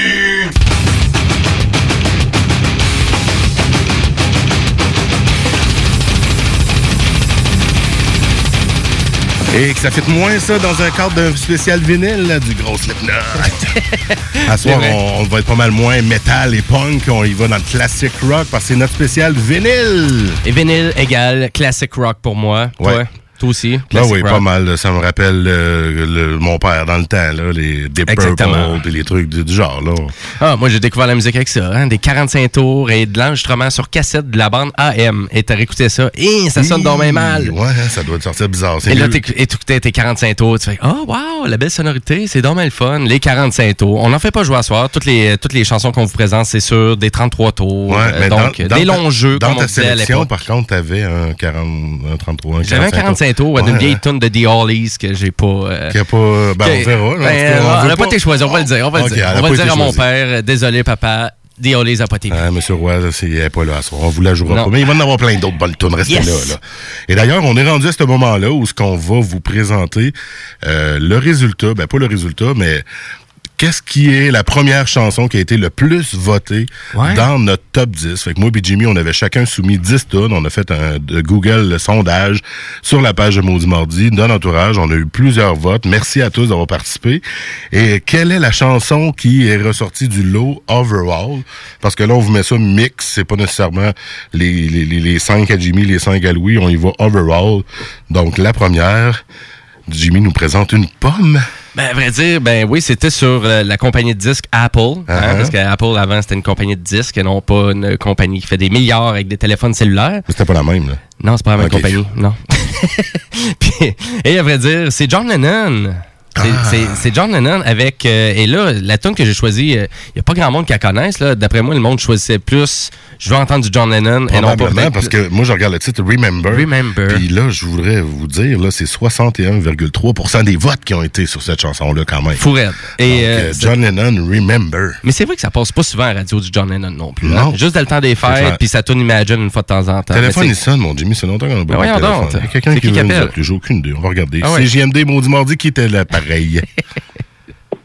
Et que ça fait moins ça dans un cadre d'un spécial vinyle là, du gros Slipknot. à soir, on, on va être pas mal moins métal et punk. On y va dans le classic rock parce que c'est notre spécial vinyle. Et vinyle égale classic rock pour moi. Ouais. Toi, toi aussi. Ben oui, rock. pas mal. Ça me rappelle euh, le- mon père dans le temps, là, les Deep. Purple et les trucs du, du genre. Là. Ah, moi, j'ai découvert la musique avec ça. hein, des 45 tours et de l'enregistrement sur cassette de la bande AM. Et t'as réécouté ça. Et ça sonne donc bien mal. Ouais, ça doit te sortir bizarre. Et là, t'écoutais tes 45 tours. Tu fais, oh, wow, la belle sonorité. C'est donc le fun. Les 45 tours. On n'en fait pas jouer à soir. Toutes les, toutes les chansons qu'on vous présente, c'est sur des 33 tours. Ouais, Euh, mais donc, dans, dans des longs jeux, Dans comme ta sélection, par contre, t'avais un 40, un 33, un J'avais un 45 tours ouais, d'une vieille tune de The Hollies que j'ai pas. euh, Qui a pas. Ben, on que- verra. Ben, on n'a pas été choisi, on va le dire. On va Ok, le dire, a on va pas le dire à mon père. euh, Désolé, papa. The Hollies n'a pas été Ah, Monsieur Roy, il n'est pas là à soir. On vous la jouera Non. pas. Mais il va en avoir plein d'autres bonnes tunes. Restez Yes. là, là. Et d'ailleurs, on est rendu à ce moment-là où ce qu'on va vous présenter euh, le résultat, ben pas le résultat, mais qu'est-ce qui est la première chanson qui a été le plus votée Ouais. dans notre top 10. Fait que moi et Jimmy, on avait chacun soumis 10 tonnes. On a fait un de Google le sondage sur la page de Maudit Mardi, dans l'entourage. On a eu plusieurs votes. Merci à tous d'avoir participé. Et quelle est la chanson qui est ressortie du lot overall? Parce que là, on vous met ça mix. C'est pas nécessairement les, les 5 à Jimmy, les 5 à Louis. On y va overall. Donc, la première, Jimmy nous présente une pomme. Ben, à vrai dire, ben oui, c'était sur euh, la compagnie de disques Apple. hein, Uh-huh. parce qu'Apple, avant, c'était une compagnie de disques et non pas une compagnie qui fait des milliards avec des téléphones cellulaires. C'était pas la même, là. Non, c'est pas la même compagnie, non. Puis- et à vrai dire, c'est John Lennon. C'est- Ah. C'est John Lennon avec. euh, et là, la tune que j'ai choisie, il n'y a pas grand monde qui la connaisse. D'après moi, le monde choisissait plus. Je veux entendre du John Lennon et non pas parce que moi, je regarde le titre Remember. Remember. Puis là, je voudrais vous dire, là, c'est 61,3% des votes qui ont été sur cette chanson-là, quand même. Fou raide. Et, euh, euh, John Lennon, Remember. Mais c'est vrai que ça passe pas souvent à la radio du John Lennon non plus. hein. Non. Juste dans le temps des fêtes, puis ça tourne Imagine une fois de temps en temps. téléphone, il sonne, mon Jimmy. C'est longtemps qu'on a pas téléphone. Il y a quelqu'un qui qui veut nous appeler. J'ai aucune idée. On va regarder. Ah ouais. C'est JMD, maudit mardi, qui était là, pareil.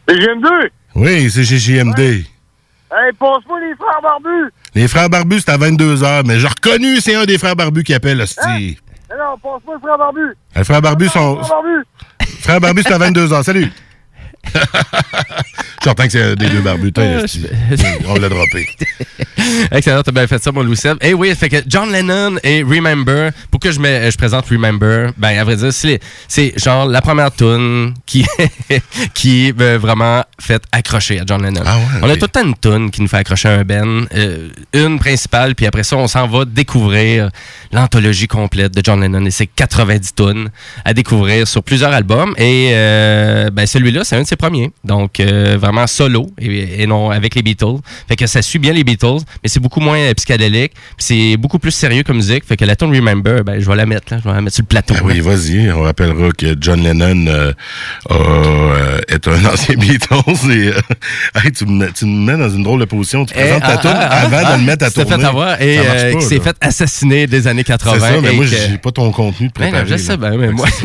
GM2. oui, c'est JMD. Hey, passe-moi les frères barbus. Les frères barbus, c'est à 22h, mais j'ai reconnu, c'est un des frères barbus qui appelle, hostie. Non, non, passe-moi les frères barbus. Les frères barbus sont... Frères barbus. Frères barbus, c'est à 22h. Salut. Certain que c'est des deux Ah, hostie. On l'a droppé. Excellent, t'as bien fait ça, mon Louis Seb. Et oui, fait que John Lennon et Remember, pour que je, je présente Remember, ben, à vrai dire, c'est, genre la première tune qui, qui m'a vraiment fait accrocher à John Lennon. On a tout le temps une tune qui nous fait accrocher à un Ben, euh, une principale, puis après ça, on s'en va découvrir l'anthologie complète de John Lennon et ses 90 tunes à découvrir sur plusieurs albums. Et euh, ben, celui-là, c'est un de ses premiers. Donc, euh, vraiment solo et, et non avec les Beatles. Fait que ça suit bien les Beatles, mais c'est beaucoup moins euh, psychédélique. C'est beaucoup plus sérieux comme musique. Fait que la tune Remember, ben, je vais la mettre là. Je vais la mettre sur le plateau. Ah oui, vas-y. On rappellera que John Lennon euh, euh, est un ancien Beatles. Et, euh, hey, tu, me, mets- tu me mets dans une drôle de position. Tu Eh, présentes ta ah, tune ah, avant ah, de le mettre à tourner. fait avoir et euh, pas, qui s'est fait assassiner des années 80. C'est ça, mais et moi, que- j'ai pas ton contenu de Ben non, je sais là. bien, mais moi-.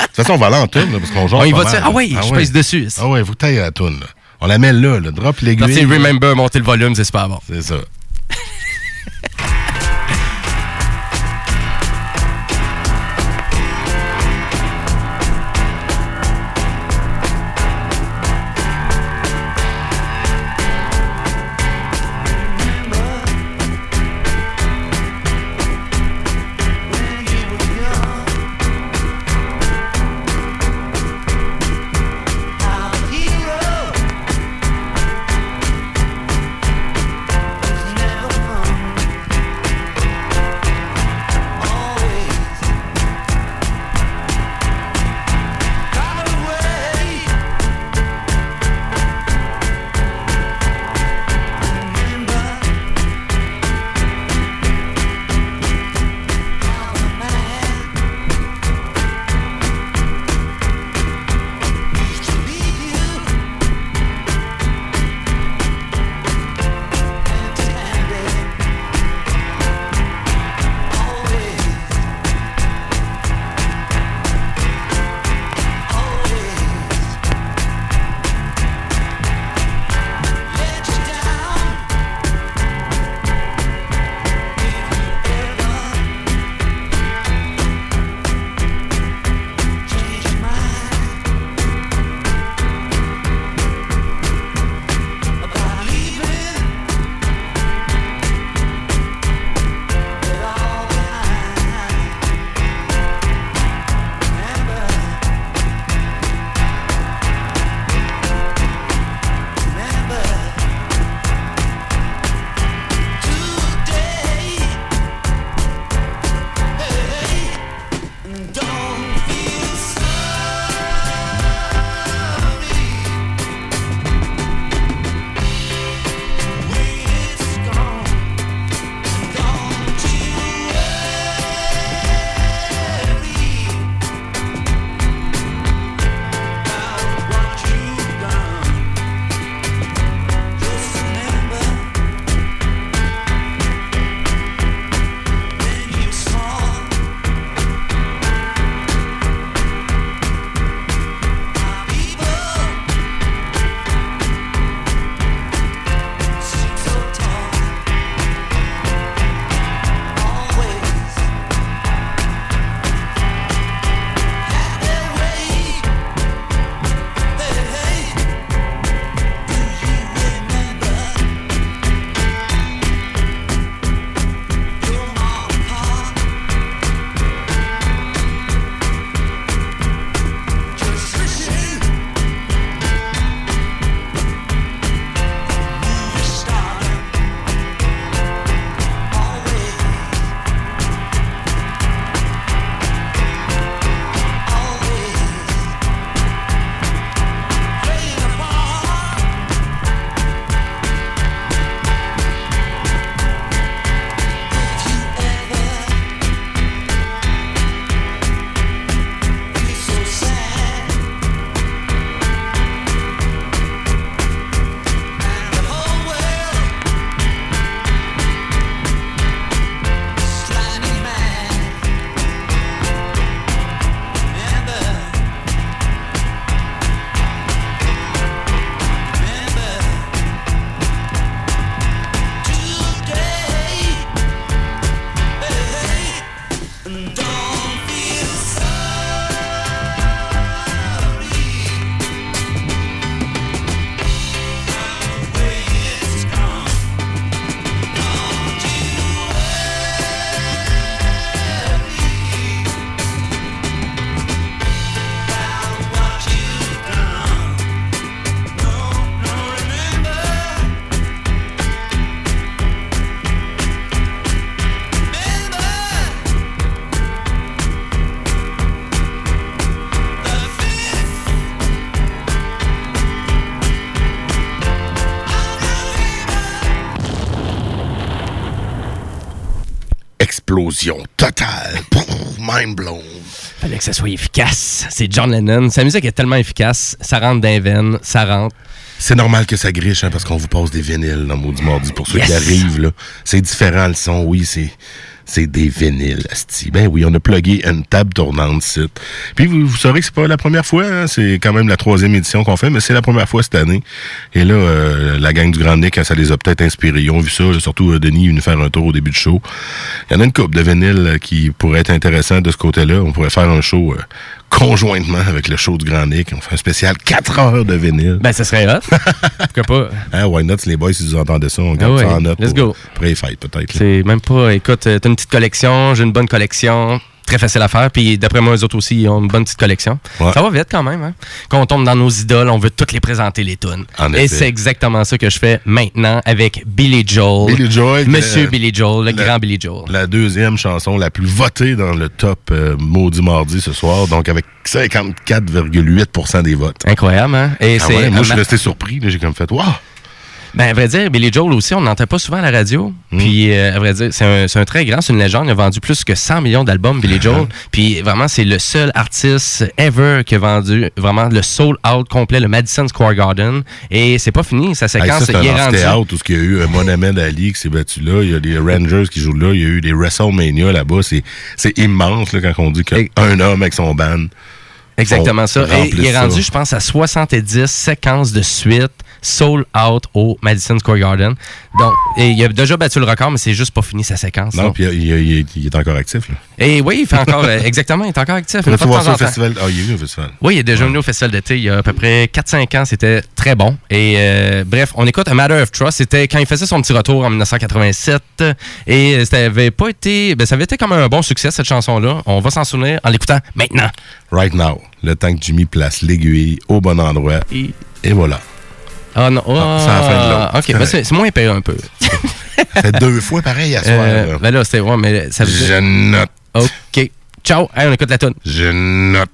De toute façon, on va aller en tourne, là, parce qu'on joue? Ah oui, je pèse dessus. Ah ouais, vous taillez la tourne. là. On la met là, là. drop l'aiguille. c'est Remember, monter le volume, c'est super bon. C'est ça. explosion totale. Mind blown. Fallait que ça soit efficace. C'est John Lennon. Sa musique est tellement efficace, ça rentre dans les veines, ça rentre. C'est normal que ça griche, hein, parce qu'on vous passe des vinyles dans Maudit Mardi. Pour ceux Yes. qui arrivent, là, c'est différent le son. Oui, c'est c'est des vinyles, asti. Ben oui, on a plugué une table tournante site. Puis vous, vous saurez que c'est pas la première fois. hein, c'est quand même la troisième édition qu'on fait, mais c'est la première fois cette année. Et là, euh, la gang du Grand Nick, ça les a peut-être inspirés. Ils ont vu ça. surtout euh, Denis est venu faire un tour au début du show. Il y en a une couple de vinyles euh, qui pourraient être intéressants de ce côté-là. On pourrait faire un show conjointement avec le show du Grand Nick. On fait un spécial 4 heures de vinyle. Ben, ça serait hot. Pourquoi pas? Hein, why not, les boys, si vous entendez ça, on garde Ah ça en note. let's pour- go. Après les fêtes, peut-être. C'est même pas. Écoute, euh, t'as une petite collection, j'ai une bonne collection. Très facile à faire. Puis d'après moi, eux autres aussi, ils ont une bonne petite collection. Ça va vite quand même. Hein? Quand on tombe dans nos idoles, on veut toutes les présenter, les tunes. En Et c'est exactement ça que je fais maintenant avec Billy Joel. Billy Joel, Monsieur euh, Billy Joel, le la- grand Billy Joel. La deuxième chanson la plus votée dans le top euh, Maudit Mardi ce soir, donc avec 54,8% des votes. Incroyable, hein? Et Ah ouais, moi, je suis resté surpris. J'ai comme fait, waouh! Ben, à vrai dire, Billy Joel aussi, on n'entend pas souvent à la radio. Hmm. Puis, euh, à vrai dire, c'est un, très grand, c'est une légende. Il a vendu plus que 100 millions d'albums, Billy Joel. Puis, vraiment, c'est le seul artiste ever qui a vendu vraiment le soul out complet, le Madison Square Garden. Et c'est pas fini, sa Hey, séquence, ça, c'est il est un rendu. amphithéâtre où il y a eu euh, Ali qui s'est battu là, il y a les Rangers qui jouent là, il y a eu des WrestleMania là-bas. C'est, immense là, quand on dit qu'un homme avec son band. Exactement ça. Et il est ça. rendu, je pense, à 70 séquences de suite soul out au Madison Square Garden. Donc, et il a déjà battu le record, mais c'est juste pas fini sa séquence. Non, puis il, il- il- il est encore actif. Là. Et oui, il fait encore, euh, exactement, il est encore actif. Fois voir ça au festival? Il est venu au festival. Oui, il est déjà venu au festival d'été il y a à peu près 4-5 ans. C'était très bon. Et euh, bref, on écoute A Matter of Trust. C'était quand il faisait son petit retour en 1987. Et ça avait pas été. Ben, ça avait été comme un bon succès, cette chanson-là. On va s'en souvenir en l'écoutant maintenant. Right now, le temps que Jimmy place l'aiguille au bon endroit. Et, voilà. Ah non, Ah, c'est la fin de l'autre. OK, ben, c'est c'est moins pire un peu. Ça fait deux fois pareil à soir. Euh, là. ben là, c'était. Ouais, mais ça veut dire- Je note. OK. Ciao. Hey, on écoute la tune. Je note.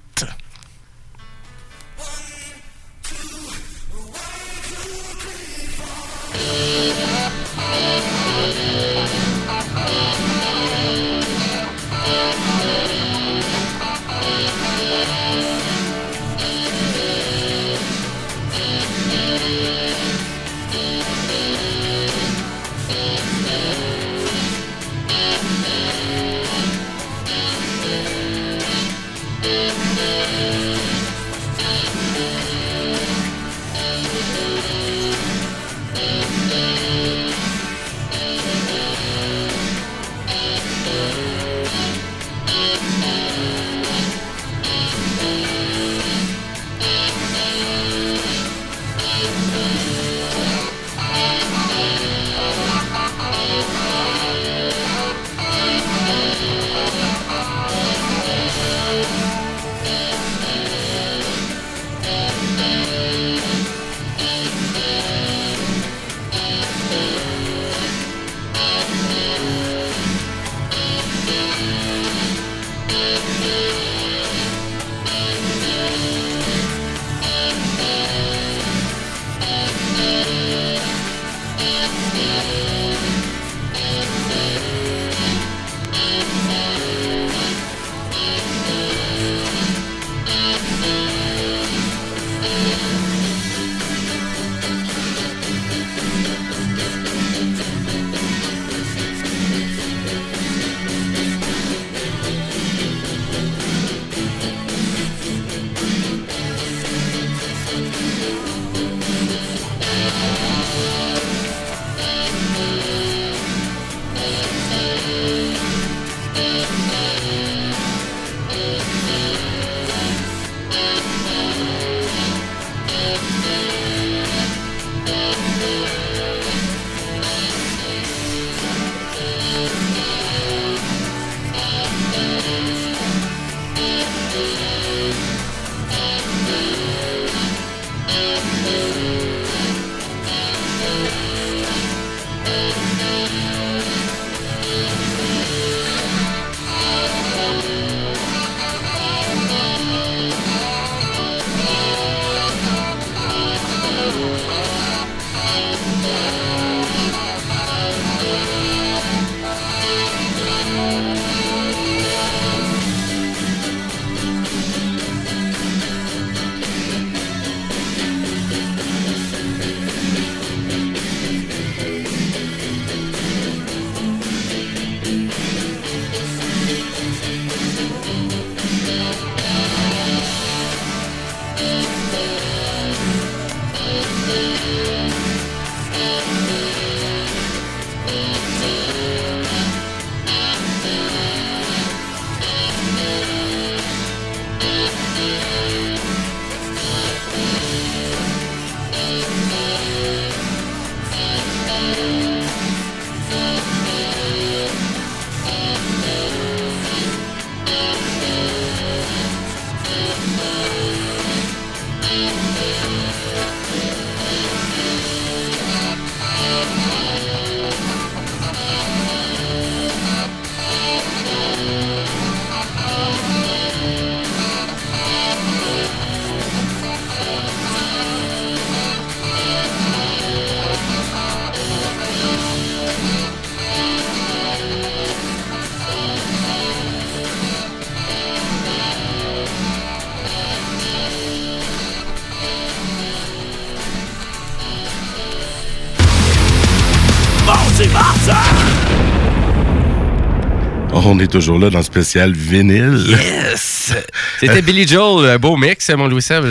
Est toujours là dans le spécial vinyle. Yes! C'était Billy Joel, un beau mix, mon Louis-Seb.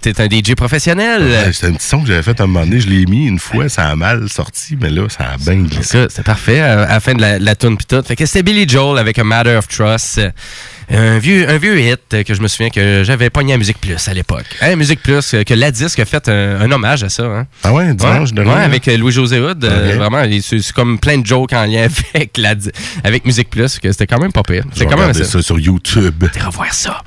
T'es un DJ professionnel. Ouais, C'était un petit son que j'avais fait à un moment donné. Je l'ai mis une fois, ça a mal sorti, mais là, ça a bien glissé. Ça, c'est parfait, à, à la fin de la, la tune pis tout. Fait que c'était Billy Joel avec A Matter of Trust. Un vieux, un vieux hit que je me souviens que j'avais pogné à Musique Plus à l'époque. Hein, Musique Plus, euh, que la disque a fait un, un hommage à ça. Hein. Ah ouais, dimanche ouais, dernier, ouais, là? avec euh, Louis-José Hood. euh, vraiment, c'est comme plein de jokes en lien avec, la, avec Musique Plus, que c'était quand même pas pire. C'était quand même assez- ça sur YouTube. revoir ça.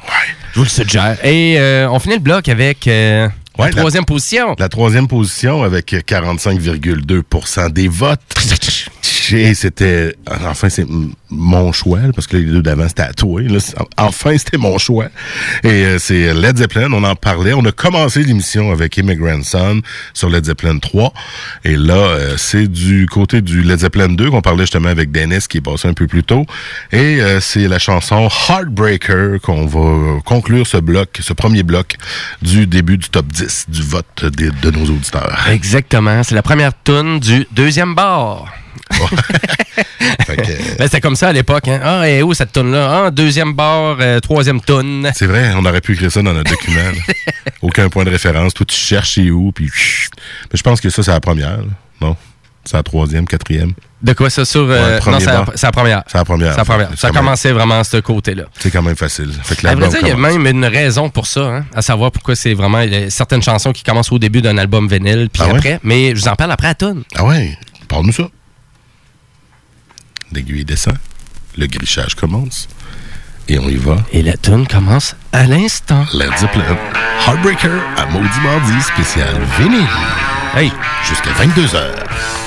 Je vous le suggère. Et euh, on finit le bloc avec euh, Ouais, la troisième position. La troisième position avec 45,2% des votes. Et c'était. Enfin, c'est mon choix, parce que les deux d'avant, c'était à toi. Enfin, c'était mon choix. Et euh, c'est Led Zeppelin, on en parlait. On a commencé l'émission avec Immigrant Son sur Led Zeppelin 3. Et là, euh, c'est du côté du Led Zeppelin 2 qu'on parlait justement avec Dennis qui est passé un peu plus tôt. Et euh, c'est la chanson Heartbreaker qu'on va conclure ce bloc, ce premier bloc du début du top 10 du vote des- de nos auditeurs. Exactement. C'est la première tune du deuxième bar. Ben, c'était comme ça à l'époque. Hein? Ah, et où cette tune-là? Ah, deuxième bar, euh, troisième tune. C'est vrai, on aurait pu écrire ça dans notre document. Aucun point de référence. Toi, tu cherches c'est où, puis... Mais je pense que ça, c'est la première. là. Non? C'est la troisième, quatrième? De quoi ça sur. Euh, non, c'est la, première. C'est la première. La Ça quand même- commençait vraiment à ce côté-là. C'est quand même facile. Fait que À vrai dire, il y a même une raison pour ça, hein, à savoir pourquoi c'est vraiment certaines chansons qui commencent au début d'un album vinyle, puis Ah ouais? après. Mais je vous en parle après à tune. Ah ouais? Parle-nous ça. L'aiguille descend. Le grichage commence. Et on y va. Et la tune commence à l'instant. Led Zeppelin. Heartbreaker à Maudit Mardi spécial vinyle. Hey! Jusqu'à 22h. «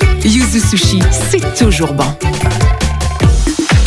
Yuzu Sushi, c'est toujours bon.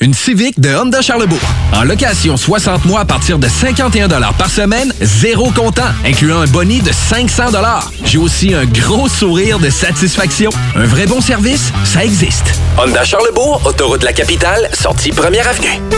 Une Civic de Honda Charlebourg. En location 60 mois à partir de 51 par semaine, zéro comptant, incluant un boni de 500 J'ai aussi un gros sourire de satisfaction. Un vrai bon service, ça existe. Honda Charlebourg, autoroute de la capitale, sortie première avenue.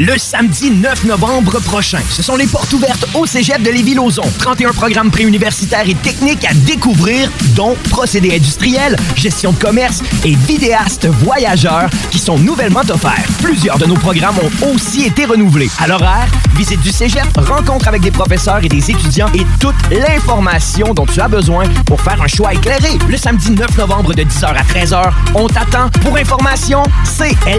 Le samedi 9 novembre prochain, ce sont les portes ouvertes au Cégep de Lévis-Lauzon. 31 programmes préuniversitaires et techniques à découvrir, dont procédés industriels, gestion de commerce et vidéastes voyageurs qui sont nouvellement offerts. Plusieurs de nos programmes ont aussi été renouvelés. À l'horaire, visite du Cégep, rencontre avec des professeurs et des étudiants et toute l'information dont tu as besoin pour faire un choix éclairé. Le samedi 9 novembre de 10h à 13h, on t'attend. Pour information, cll.qc.ca.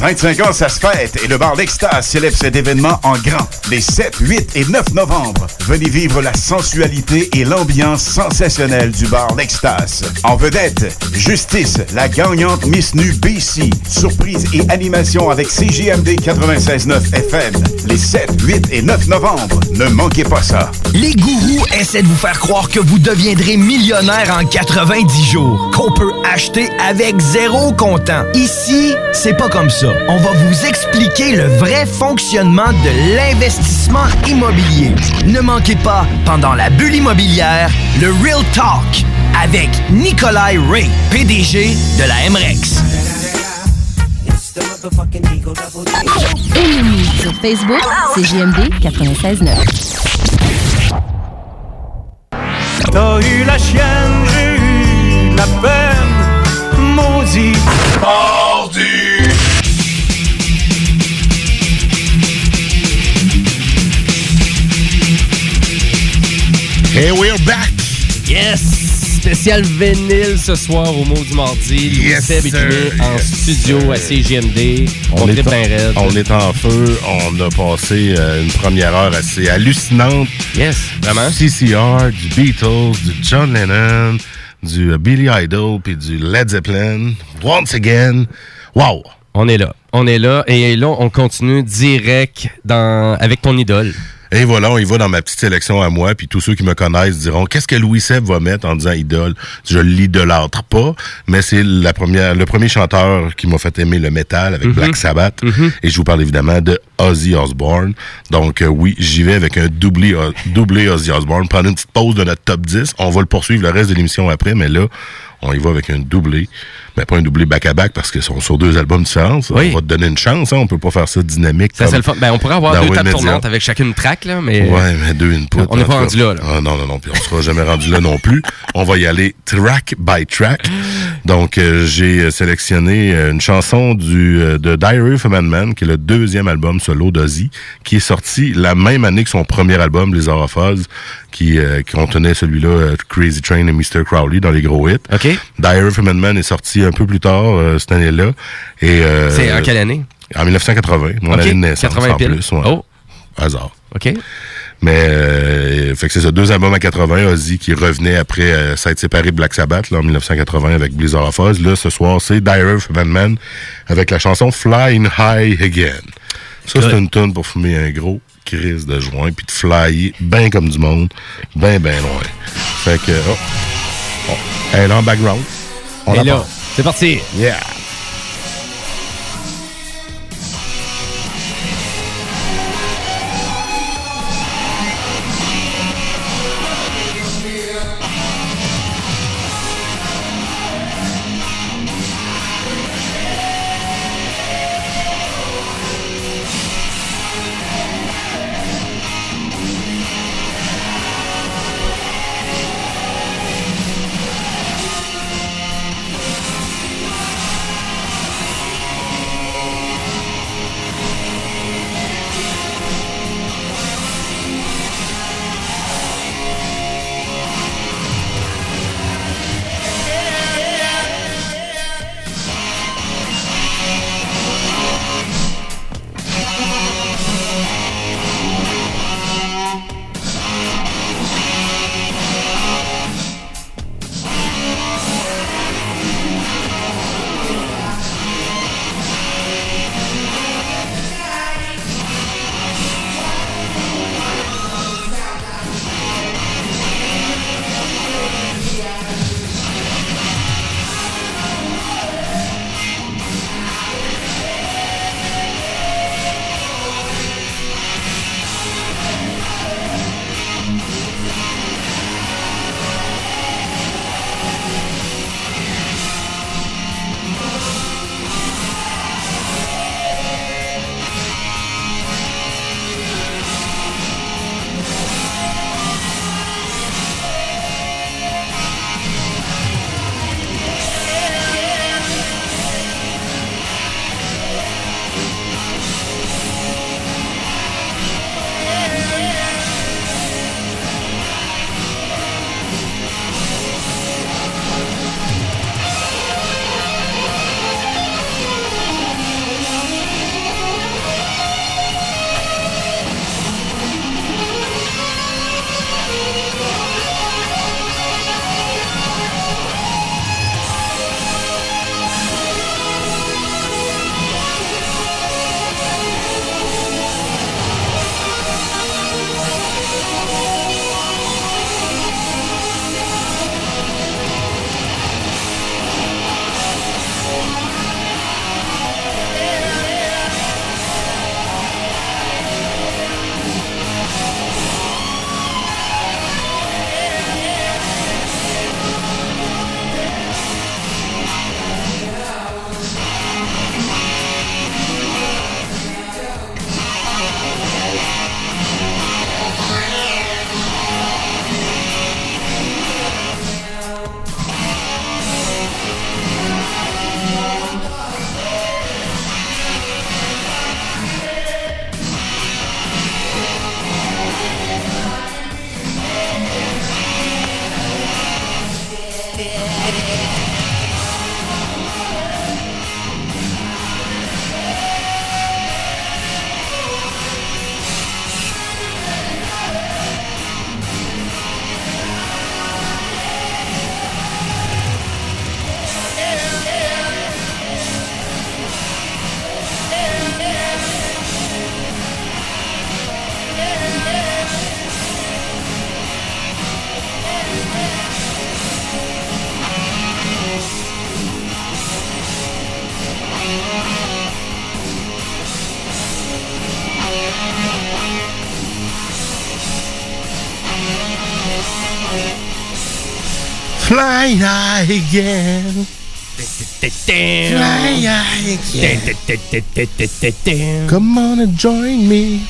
25 ans, ça se fête et le bar d'Extase célèbre cet événement en grand. Les 7, 8 et 9 novembre, venez vivre la sensualité et l'ambiance sensationnelle du bar d'Extase. En vedette, Justice, la gagnante Miss Nu BC, surprise et animation avec CGMD 96.9 FM. Les 7, 8 et 9 novembre, ne manquez pas ça. Les gourous essaient de vous faire croire que vous deviendrez millionnaire en 90 jours, qu'on peut acheter avec zéro comptant. Ici, c'est pas comme ça. On va vous expliquer le vrai fonctionnement de l'investissement immobilier. Ne manquez pas, pendant la bulle immobilière, le Real Talk avec Nikolai Ray, PDG de la MREX. Aimez-nous sur Facebook, c'est JMD 96.9. T'as eu la chienne, j'ai eu de la peine, maudit. Mordu. Et we're back! Yes! Spécial vinyle ce soir au mot du mardi. Louis Yes, Seb et en studio sir. à CGMD. On, On est raide. on est en feu. On a passé euh, une première heure assez hallucinante. Yes, vraiment. CCR, du Beatles, du John Lennon, du euh, Billy Idol, puis du Led Zeppelin. Once again. Wow! On est là. On est là. Et là, on continue direct dans... avec ton idole. Et voilà, on y va dans ma petite sélection à moi, puis tous ceux qui me connaissent diront qu'est-ce que Louis Seb va mettre en disant idole? Je l'idolâtre pas, mais c'est la première, le premier chanteur qui m'a fait aimer le métal avec Mhm. Black Sabbath. Et je vous parle évidemment de Ozzy Osbourne. Donc euh, oui, j'y vais avec un doublé, euh, doublé Ozzy Osbourne. Prendre une petite pause de notre top 10. On va le poursuivre le reste de l'émission après, mais là, On y va avec un doublé. Mais pas un doublé back-à-back parce qu'ils sont sur deux albums. Oui. On va te donner une chance. Hein. On peut pas faire ça dynamique. Ça, comme le. Ben, on pourrait avoir deux tables tournantes avec chacune une track, là, mais. Ouais, mais deux inputs. On n'est pas rendu là, là. Ah, non, non, non. Puis on sera jamais rendu là non plus. On va y aller track by track. Donc, euh, j'ai sélectionné euh, une chanson du euh, de Diary of a Madman, qui est le deuxième album solo d'Ozzy, qui est sorti la même année que son premier album, of Oz, qui euh, contenait celui-là, Crazy Train et Mr. Crowley, dans les gros hits. OK. Diary of a Madman est sorti un peu plus tard euh, cette année-là. Et, euh, C'est en quelle année? En 1980, mon année de naissance 80 en pile. plus. ouais. Oh. Hasard. OK. Mais euh, fait que c'est ça, deux albums à 80, Ozzy qui revenait après euh, s'être séparé de Black Sabbath là, en 1980 avec Blizzard of Oz. Là, ce soir, c'est Dire of a Man avec la chanson Flying High Again. Ça, c'est une tonne pour fumer un gros crise de joint puis de flyer bien comme du monde, bien, bien loin. Fait que, oh, oh, elle est en background. On Et la là, c'est parti. Yeah. Fly high again. Fly high again. Come on and join me.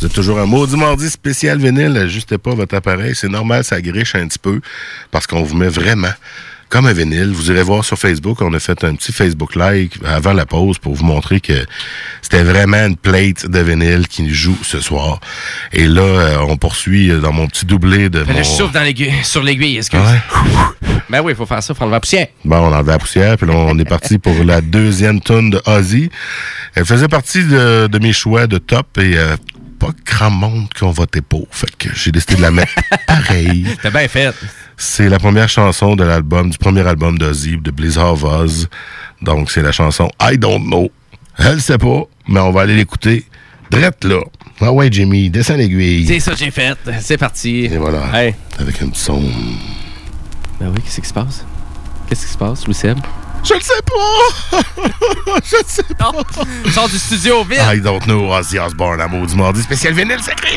Vous êtes toujours un maudit mardi spécial vinyle. Ajustez pas votre appareil. C'est normal, ça griche un petit peu parce qu'on vous met vraiment comme un vinyle. Vous irez voir sur Facebook. On a fait un petit Facebook Live avant la pause pour vous montrer que c'était vraiment une plate de vinyle qui joue ce soir. Et là, euh, on poursuit dans mon petit doublé de mon... le souffle dans l'aiguille- sur l'aiguille, excuse. Ouais. Ben oui, il faut faire ça, prendre la poussière. Bon, on enlève la poussière, puis là, on est parti pour la deuxième tonne de Ozzy. Elle faisait partie de, de mes choix de top et euh, pas grand monde qui ont voté pour. Fait que j'ai décidé de la mettre pareil. T'as bien fait. C'est la première chanson de l'album, du premier album d'Ozzy, de Blizzard of Oz. Donc, c'est la chanson I Don't Know. Elle le sait pas, mais on va aller l'écouter. Drette là. Ah ouais, Jimmy, descends l'aiguille. C'est ça que j'ai fait. C'est parti. Et voilà. Hey. Avec un petit son. Ben oui, qu'est-ce qui se passe? Qu'est-ce qui se passe, Louis Seb? Je le sais pas! Je le sais pas! Sors du studio, vite! I don't know Ozzy Osbourne, amour du mardi spécial vinyle sacré.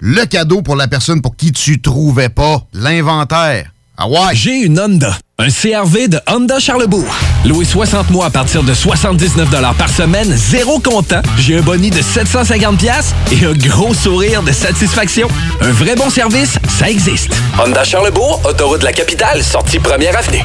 le cadeau pour la personne pour qui tu trouvais pas l'inventaire. Ah ouais? J'ai une Honda. Un CRV de Honda Charlebourg. Loué 60 mois à partir de 79 par semaine, zéro comptant. J'ai un boni de 750 pièces et un gros sourire de satisfaction. Un vrai bon service, ça existe. Honda Charlebourg, autoroute de la capitale, sortie première avenue.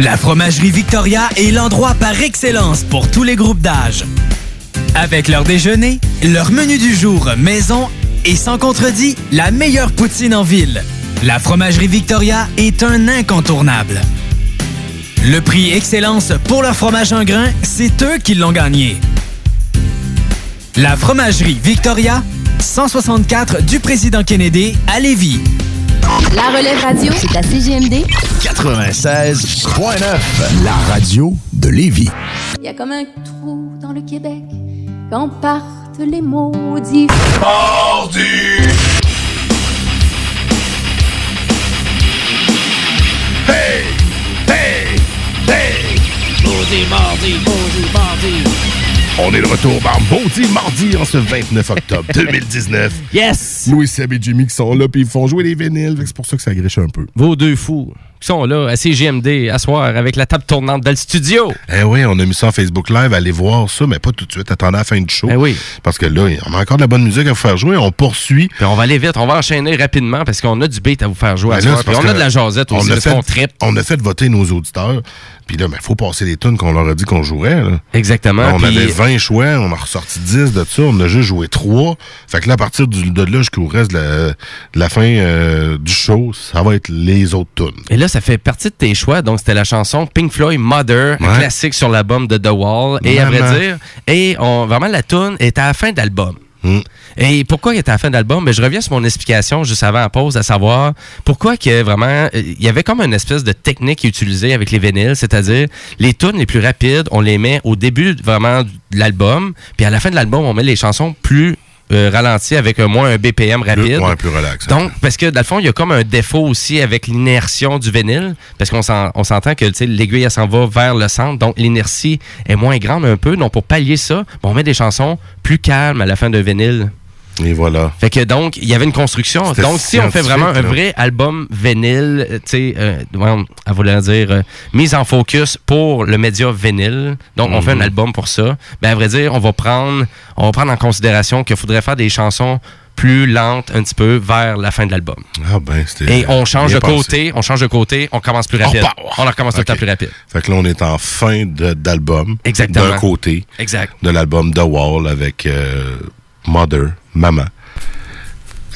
La Fromagerie Victoria est l'endroit par excellence pour tous les groupes d'âge. Avec leur déjeuner, leur menu du jour maison et sans contredit, la meilleure poutine en ville. La Fromagerie Victoria est un incontournable. Le prix Excellence pour leur fromage en grain, c'est eux qui l'ont gagné. La Fromagerie Victoria, 164 du Président Kennedy à Lévis. La relève radio, c'est à CGMD 96.9, la radio de Lévis. Il y a comme un trou dans le Québec quand partent les maudits. Mardi! Hey! Hey! Hey! Maudit, mardi, maudit, mardi. On est de retour dans Maudit Mardi en ce 29 octobre 2019. Yes! Louis, Seb et Jimmy qui sont là, puis ils font jouer les vinyles. C'est pour ça que ça griche un peu. Vos deux fous qui sont là à CGMD à soir avec la table tournante dans le studio. Eh oui, on a mis ça en Facebook Live. Allez voir ça, mais pas tout de suite. Attendez à la fin du show. Eh oui. Parce que là, on a encore de la bonne musique à vous faire jouer. On poursuit. Puis on va aller vite, on va enchaîner rapidement parce qu'on a du beat à vous faire jouer à Ben là, soir. Puis on a de la jasette aussi, on a fait- trippe. On a fait voter nos auditeurs. Puis là, il faut passer les tunes qu'on leur a dit qu'on jouerait. là. Exactement. Là, on puis- avait 20 choix, on a ressorti 10 de ça, on a juste joué 3. Fait que là, à partir du- de là jusqu'au reste de la, de la fin euh, du show, ça va être les autres tunes. Et là, ça fait partie de tes choix. Donc, c'était la chanson Pink Floyd Mother, un classique sur l'album de The Wall. Et à vrai dire, et on, vraiment, la tune est à la fin de l'album. Hmm. Et pourquoi il est à la fin de l'album? Ben, je reviens sur mon explication juste avant la pause, à savoir pourquoi que vraiment, euh, il y avait comme une espèce de technique utilisée avec les vinyles, c'est-à-dire les tunes les plus rapides, on les met au début vraiment de l'album, puis à la fin de l'album, on met les chansons plus euh, ralenties avec un moins un BPM rapide. plus relax. Donc, parce que dans le fond, il y a comme un défaut aussi avec l'inertion du vinyle, parce qu'on s'en- on s'entend que tu sais, l'aiguille, elle s'en va vers le centre, donc l'inertie est moins grande un peu. Donc, pour pallier ça, on met des chansons plus calmes à la fin d'un vinyle. Et voilà. Fait que donc, il y avait une construction. Donc, si on fait vraiment un vrai album vinyle, euh, tu sais, euh, à vouloir dire, euh, mise en focus pour le média vinyle, donc on fait un Mhm. album pour ça, ben à vrai dire, on va prendre, on va prendre en considération qu'il faudrait faire des chansons plus lentes un petit peu vers la fin de l'album. Ah ben, c'était. Et on change de pensé. côté, on change de côté, on commence plus rapide. Oh, on recommence tout le temps plus rapide. Fait que là, on est en fin d'album. Exactement. D'un côté. Exact. De l'album The Wall avec euh, Mother, Maman.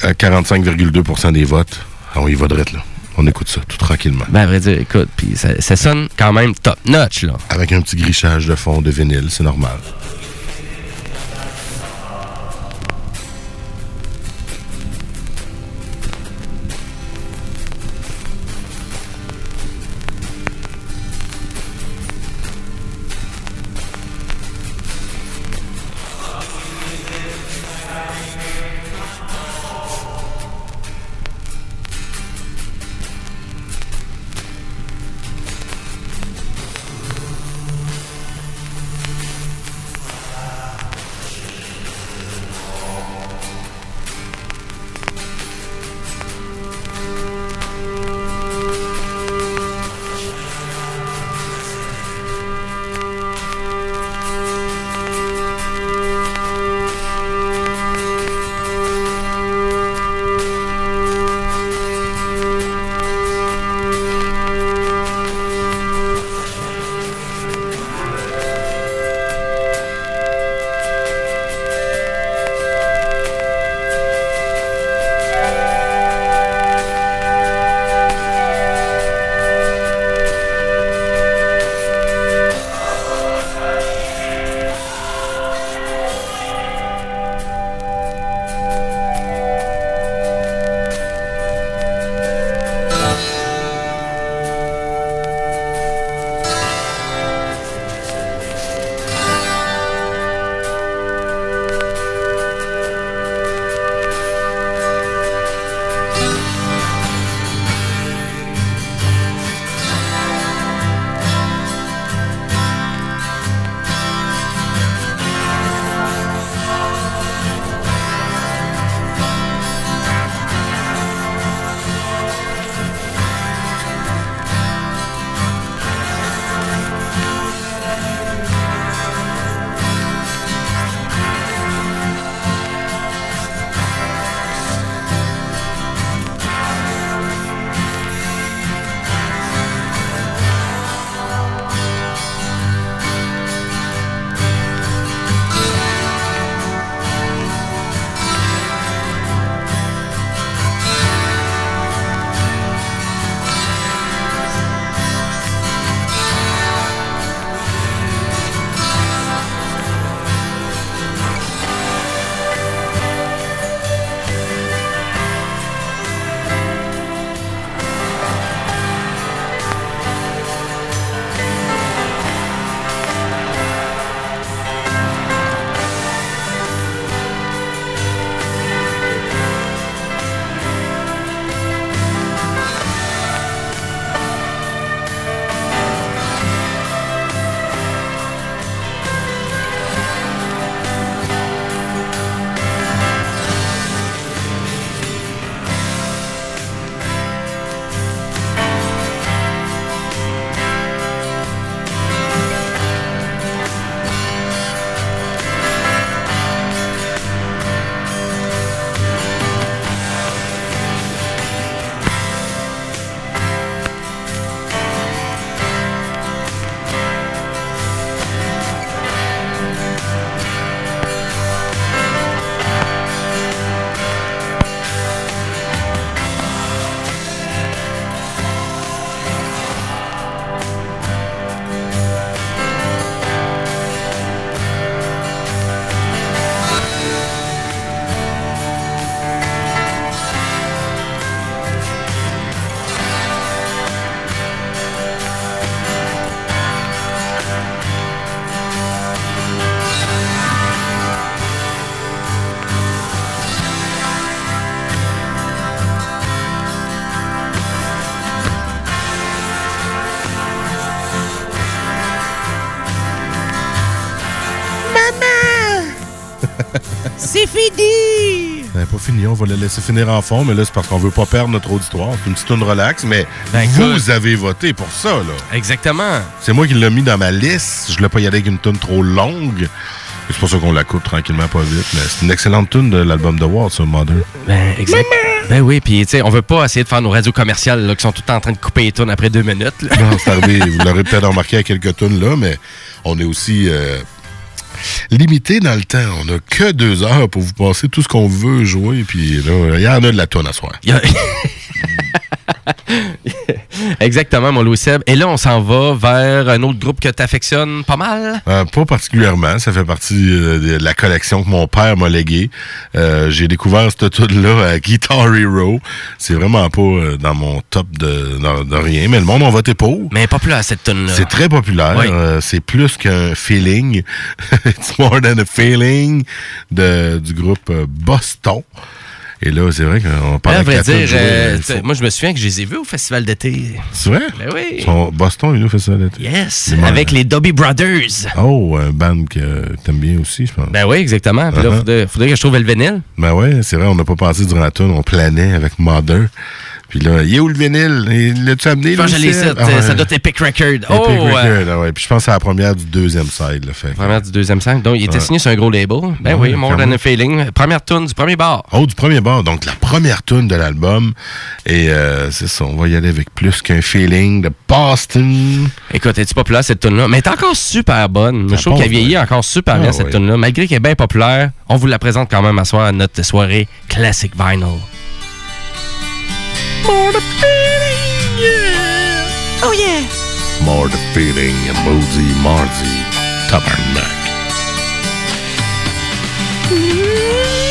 À 45,2% des votes. On y va direct, là. On écoute ça tout tranquillement. Ben, à vrai dire, écoute, puis ça, ça sonne quand même top notch, là. Avec un petit grichage de fond de vinyle, c'est normal. Fini! On va le laisser finir en fond, mais là, c'est parce qu'on veut pas perdre notre auditoire. C'est une petite tune relax, mais Ben, vous écoute. avez voté pour ça, là. Exactement. C'est moi qui l'ai mis dans ma liste. Je voulais pas y aller avec une tune trop longue. C'est pour ça qu'on la coupe tranquillement, pas vite. Mais c'est une excellente tune de l'album de Ward, ça, Mother. Ben, exact. Ben oui, puis tu sais, on veut pas essayer de faire nos radios commerciales là, qui sont tout en train de couper les tunes après deux minutes. là. Non, c'est arrivé. Vous l'aurez peut-être remarqué à quelques tunes là, mais on est aussi euh, limité dans le temps. On n'a que deux heures pour vous passer tout ce qu'on veut jouer. Puis là, il y en a de la tonne à soir. Exactement, mon Louis Seb. Et là, on s'en va vers un autre groupe que tu affectionnes pas mal. Euh, pas particulièrement. Ça fait partie euh, de la collection que mon père m'a léguée. Euh, J'ai découvert cette tune-là à Guitar Hero. C'est vraiment pas dans mon top de, rien, mais le monde a voté pour. Mais populaire, cette tune-là. C'est très populaire. Oui. C'est plus qu'un feeling. It's more than a feeling de, du groupe Boston. Et là, c'est vrai qu'on parle À de vrai dire, euh, moi, je me souviens que je les ai vus au festival d'été. C'est vrai? Ben oui. Sont- Boston, nous fait ça l'été. Yes, avec les Dobby Brothers. Oh, un band que t'aimes bien aussi, je pense. Ben oui, exactement. Puis là, Uh-huh. faudrait, faudrait que je trouve le vinyle. Ben ouais, c'est vrai, on n'a pas pensé durant la tune, on planait avec Mother. Puis là, il est où le vinyle? Il L'as-tu amené? Je pense que ici, Ah. Ça doit être Epic Record. Epic Oh, Record, ah ouais. Puis je pense que c'est la première du deuxième side. Là, fait. Première du deuxième cinq. Donc, il était Ouais. signé sur un gros label. Ben Ouais, oui, More Than a Feeling. Première tune du premier bar. Oh, du premier bar. Donc, la première tune de l'album. Et euh, c'est ça, on va y aller avec plus qu'un feeling de Boston. Écoute, es-tu populaire cette tune là Mais elle est encore super bonne. Ça je trouve qu'elle vieillit encore super bien Ah, cette ouais. tune là Malgré qu'elle est bien populaire, on vous la présente quand même à soir à notre soirée Classic Vinyl. Oh yeah. More the feeling, Moody Marzi, Tabernacle. Thank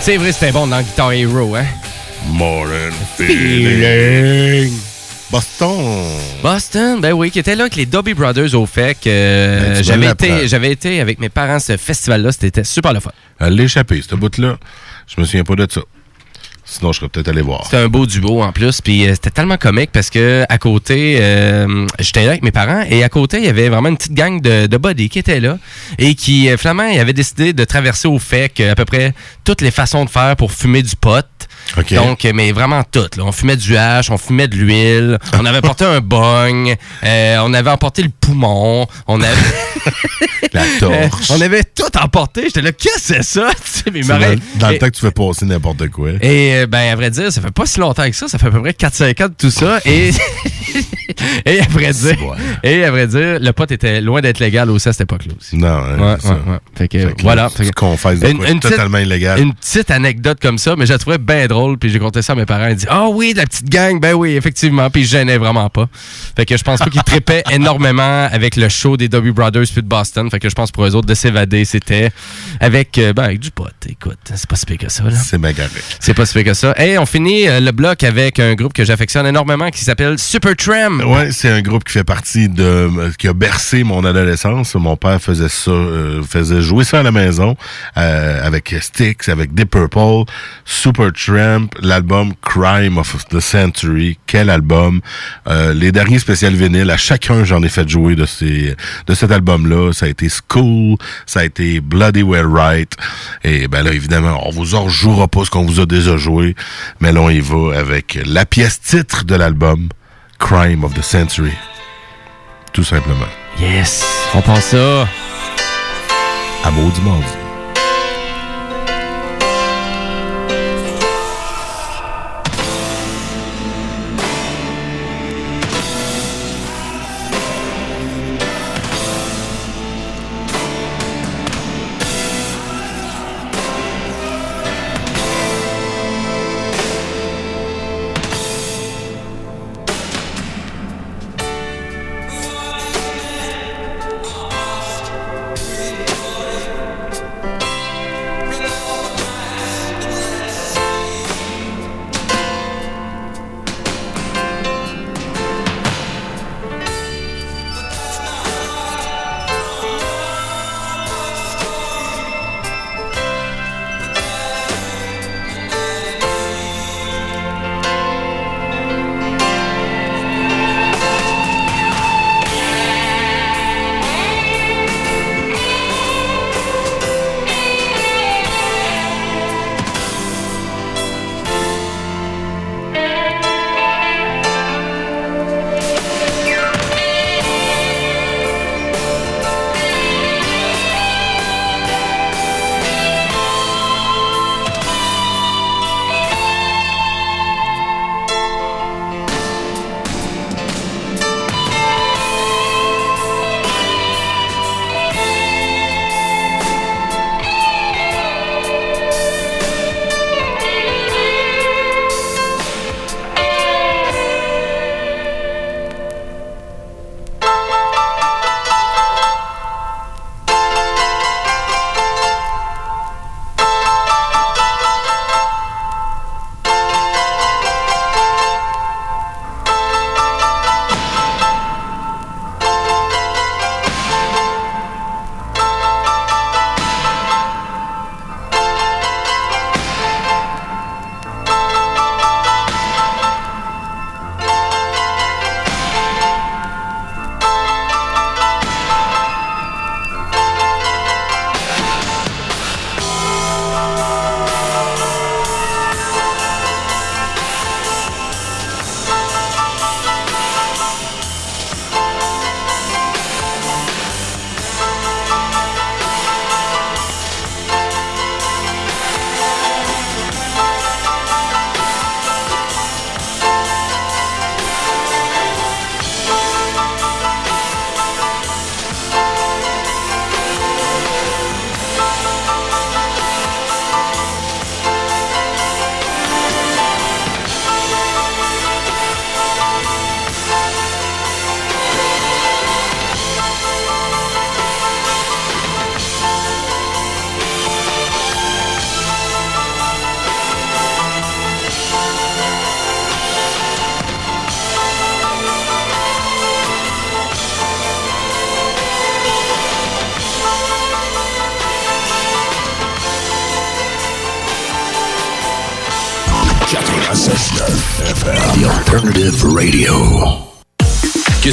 C'est vrai, c'était bon dans Guitar Hero, hein? Feeling. Boston. Boston, ben oui, qui était là avec les Dobby Brothers au fait que ben, euh, j'avais, été, j'avais été avec mes parents à ce festival-là. C'était super le fun. L'échapper, ce bout-là. Je me souviens pas de ça. Sinon, je serais peut-être allé voir. C'était un beau duo en plus, puis euh, c'était tellement comique parce que à côté, euh, j'étais là avec mes parents et à côté, il y avait vraiment une petite gang de, de buddies qui étaient là et qui, euh, finalement, ils avaient décidé de traverser au fait à peu près toutes les façons de faire pour fumer du pot. OK. Donc, mais vraiment toutes. là. On fumait du hache, on fumait de l'huile, on avait porté un bong, on avait emporté le poumon, on avait... La torche. on avait tout emporté. J'étais là, qu'est-ce que c'est ça? Tu sais, mais dans, dans le temps que tu fais passer n'importe quoi. et euh, ben à vrai dire, ça fait pas si longtemps que ça, ça fait à peu près 4-5 ans de tout ça. Et, et à vrai dire, et à vrai dire, le pot était loin d'être légal aussi à cette époque-là aussi. Non, hein, Ouais, ça. ouais, ouais. Fait que, Fait que voilà. là, Fait que- de quoi? totalement illégal. Une petite anecdote comme ça, mais je la trouvais bien drôle. Puis j'ai conté ça à mes parents. Ils disent Ah oui, de la petite gang, ben oui, effectivement. Puis se gênaient vraiment pas. Fait que je pense pas qu'ils tripaient énormément avec le show des W Brothers puis de Boston. Fait que je pense pour eux autres de s'évader, c'était avec, euh, ben, avec du pot. Écoute, c'est pas si pire que ça. là. C'est méga C'est pas si que ça. Et on finit euh, le bloc avec un groupe que j'affectionne énormément qui s'appelle Supertramp. Ouais, c'est un groupe qui fait partie de qui a bercé mon adolescence. Mon père faisait ça, euh, faisait jouer ça à la maison euh, avec Styx, avec Deep Purple, Supertramp, l'album Crime of the Century. Quel album Les derniers spécial vinyles, à chacun j'en ai fait jouer de ces de cet album-là. Ça a été School, ça a été Bloody Well Right. Et ben là évidemment, on vous en jouera pas ce qu'on vous a déjà joué, mais là on y va avec la pièce titre de l'album. Crime of the Century. Tout simplement. Yes, on pense ça. À maudit mardi.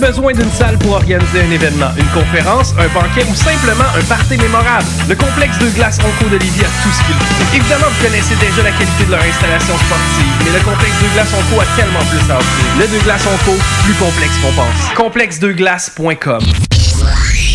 Besoin d'une salle pour organiser un événement, une conférence, un banquet ou simplement un party mémorable. Le complexe de glace Onco de Lévis a tout ce qu'il faut. Évidemment, vous connaissez déjà la qualité de leur installation sportive, mais le complexe de glace Onco a tellement plus à offrir. Le de glace Onco, plus complexe qu'on pense. Complexedeglace.com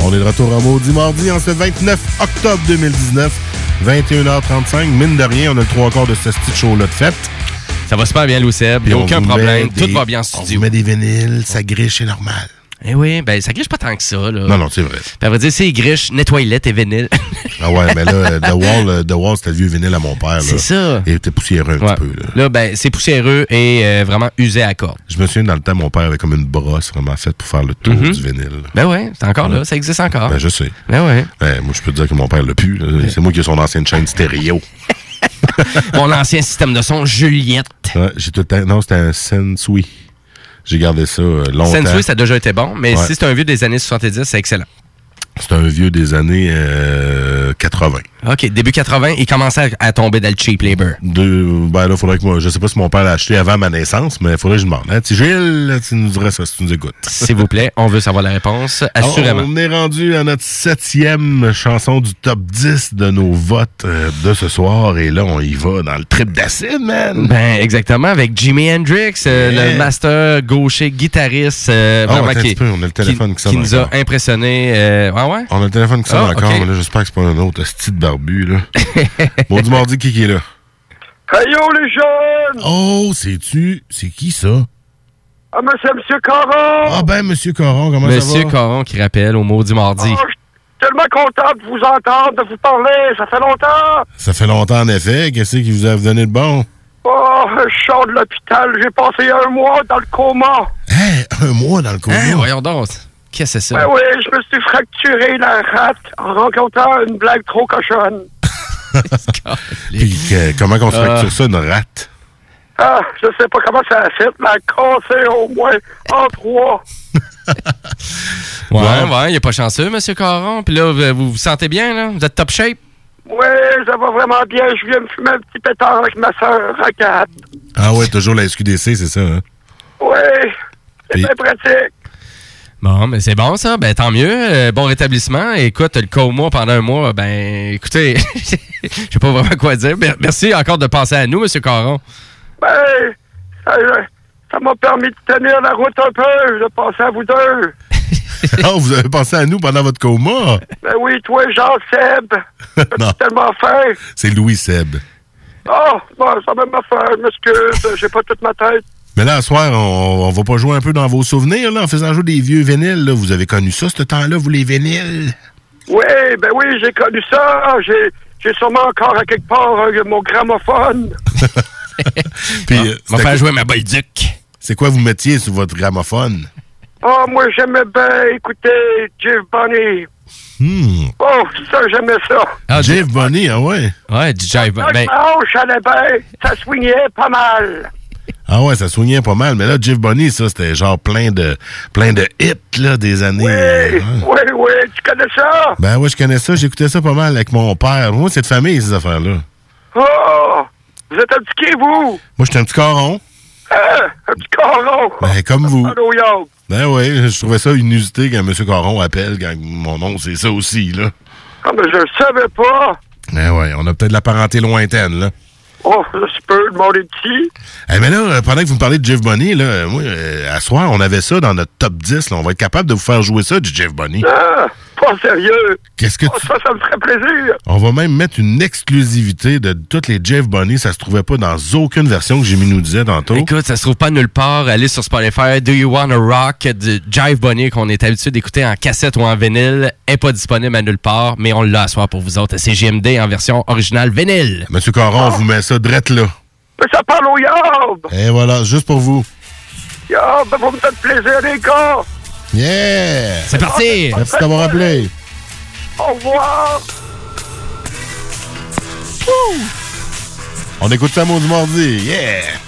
On est de retour à Maudit Mardi en ce 29 octobre 2019, 21h35. Mine de rien, on a le trois quarts de ce petit show-là de fête. Ça va super bien, Lou Seb. Il Puis n'y a on aucun problème. Tout va bien en On studio. vous met des vinyles, ça griche, c'est normal. Eh oui, ben ça griche pas tant que ça. Là. Non, non, c'est vrai. Puis à vrai dire, c'est griche, nettoie-les tes vinyles. Ah ouais, mais là, euh, The Wall, euh, The Wall c'était le vieux vinyle à mon père. C'est ça. Il était poussiéreux un Ouais. petit peu. Là. Là, ben, c'est poussiéreux et euh, vraiment usé à cordes. Je me souviens, dans le temps, mon père avait comme une brosse vraiment faite pour faire le tour Mhm. du vinyle. Ben ouais, c'est encore là, ça existe encore. Ben, je sais. Ben ouais. Ben, moi, je peux te dire que mon père l'a pu. C'est moi qui ai son ancienne chaîne stéréo. Mon ancien système de son, Juliette. Ouais, j'ai tout le temps. Non, c'était un Sensui. J'ai gardé ça euh, longtemps. Sensui, ça a déjà été bon, mais Ouais. si c'est un vieux des années 70, c'est excellent. C'est un vieux des années euh, 80. OK, début 80, il commençait à, à tomber dans le cheap labor. De, ben là, faudrait que moi, je sais pas si mon père l'a acheté avant ma naissance, mais faudrait que je demande. Hein, Gilles, tu nous dirais ça si tu nous écoutes. S'il vous plaît, on veut savoir la réponse, assurément. On est rendu à notre septième chanson du top 10 de nos votes euh, de ce soir. Et là, on y va dans le trip d'acide, man. Ben, exactement, avec Jimi Hendrix, euh, Yeah. le master gaucher guitariste, euh, Ah, vraiment qui, peu, on a le téléphone qui sonne nous a impressionné. euh, ah ouais? On a le téléphone qui sonne Ah, encore, mais là, j'espère que c'est pas un autre petit barbu, là. bon, du mardi, qui qui est là? Hey yo les jeunes! Oh, c'est-tu? C'est qui ça? Ah mais c'est Monsieur Caron! Ah ben, Monsieur Coron, comment Monsieur ça va? Coron qui rappelle au maudit mardi. Oh, je suis tellement content de vous entendre, de vous parler, ça fait longtemps! Ça fait longtemps, en effet. Qu'est-ce qui vous a donné de bon? Oh, je sors de l'hôpital, j'ai passé un mois dans le coma. Hein, un mois dans le coma? Hein, voyons donc. Qu'est-ce que c'est ça? Ben oui, je me suis fracturé la rate en rencontrant une blague trop cochonne. Puis que- comment qu'on se Ah. fracture ça, une rate? Ah, je sais pas comment ça a fait, mais elle a cassé au moins en trois. Ouais, ouais, il est pas chanceux, Monsieur Coron. Puis là, vous, vous vous sentez bien, là? Vous êtes top shape? Ouais, ça va vraiment bien. Je viens me fumer un petit pétard avec ma soeur à quatre. Ah ouais, toujours la SQDC, c'est ça, hein? Ouais, c'est Puis- bien pratique. Bon, mais c'est bon, ça. Ben, tant mieux. Euh, bon rétablissement. Écoute, le coma pendant un mois, ben, écoutez, je sais pas vraiment quoi dire. Mer- Merci encore de penser à nous, Monsieur Coron. Ben, ça m'a permis de tenir la route un peu, de passer à vous deux. Ah, vous avez pensé à nous pendant votre coma? Ben oui, toi, Jean-Seb. non, Tellement faim. c'est Louis Seb. Oh, bon, ça affaire. Je m'excuse. J'ai pas toute ma tête. Mais là, ce soir, on, on va pas jouer un peu dans vos souvenirs, là, en faisant jouer des vieux vinyles. là. Vous avez connu ça, ce temps-là, vous, les vinyles? Oui, ben oui, j'ai connu ça. J'ai, sûrement encore à quelque part euh, mon gramophone. Puis, euh, on va faire jouer ma Bolduc. C'est quoi vous mettiez sur votre gramophone? Oh, moi, j'aimais bien écouter Jeff Bunny. Hmm. Oh, ça, j'aimais ça. Ah, Jeff Bunny, ah ouais? Ouais, Quand Ben, ça allait bien. Ça swingait pas mal. Ah ouais, ça soignait pas mal. Mais là, Jeff Bunny, ça, c'était genre plein de plein de hits, là, des années. euh, hein. Oui, oui, tu connais ça? Ben ouais, je connais ça. J'écoutais ça pas mal avec mon père. Moi, c'est de famille, ces affaires-là. Oh, vous êtes un petit qui, vous? Moi, j'étais un petit coron. Hein? Un petit coron? Ben, comme vous. Ben oui, je trouvais ça inusité quand M. Coron appelle quand mon nom, c'est ça aussi, là. Ah, mais je le savais pas. Ben ouais, on a peut-être de la parenté lointaine, là. Oh, je peux demander petit. Eh mais là, euh, pendant que vous me parlez de Jeff Bunny, là, euh, moi, euh, à soir, on avait ça dans notre top 10. Là. On va être capable de vous faire jouer ça, du Jeff Bunny. Ah, pas sérieux. Qu'est-ce que Oh, ça, ça me ferait plaisir. On va même mettre une exclusivité de toutes les Jeff Bunny. Ça se trouvait pas dans aucune version que Jimmy nous disait tantôt. Écoute, ça se trouve pas nulle part. Allez sur Spotify. Do You Wanna Rock de Jive Bunny qu'on est habitué d'écouter en cassette ou en vinyle? Est pas disponible à nulle part, mais on l'a à soir pour vous autres. C'est GMD en version originale vinyle. Monsieur Coron, on vous met ça drette là. Mais ça parle au yard. Et voilà, juste pour vous. Yard, vous me faites plaisir, les gars. Yeah! C'est parti! Merci d'avoir appelé. Au revoir. On écoute ça, mot du mardi. Yeah!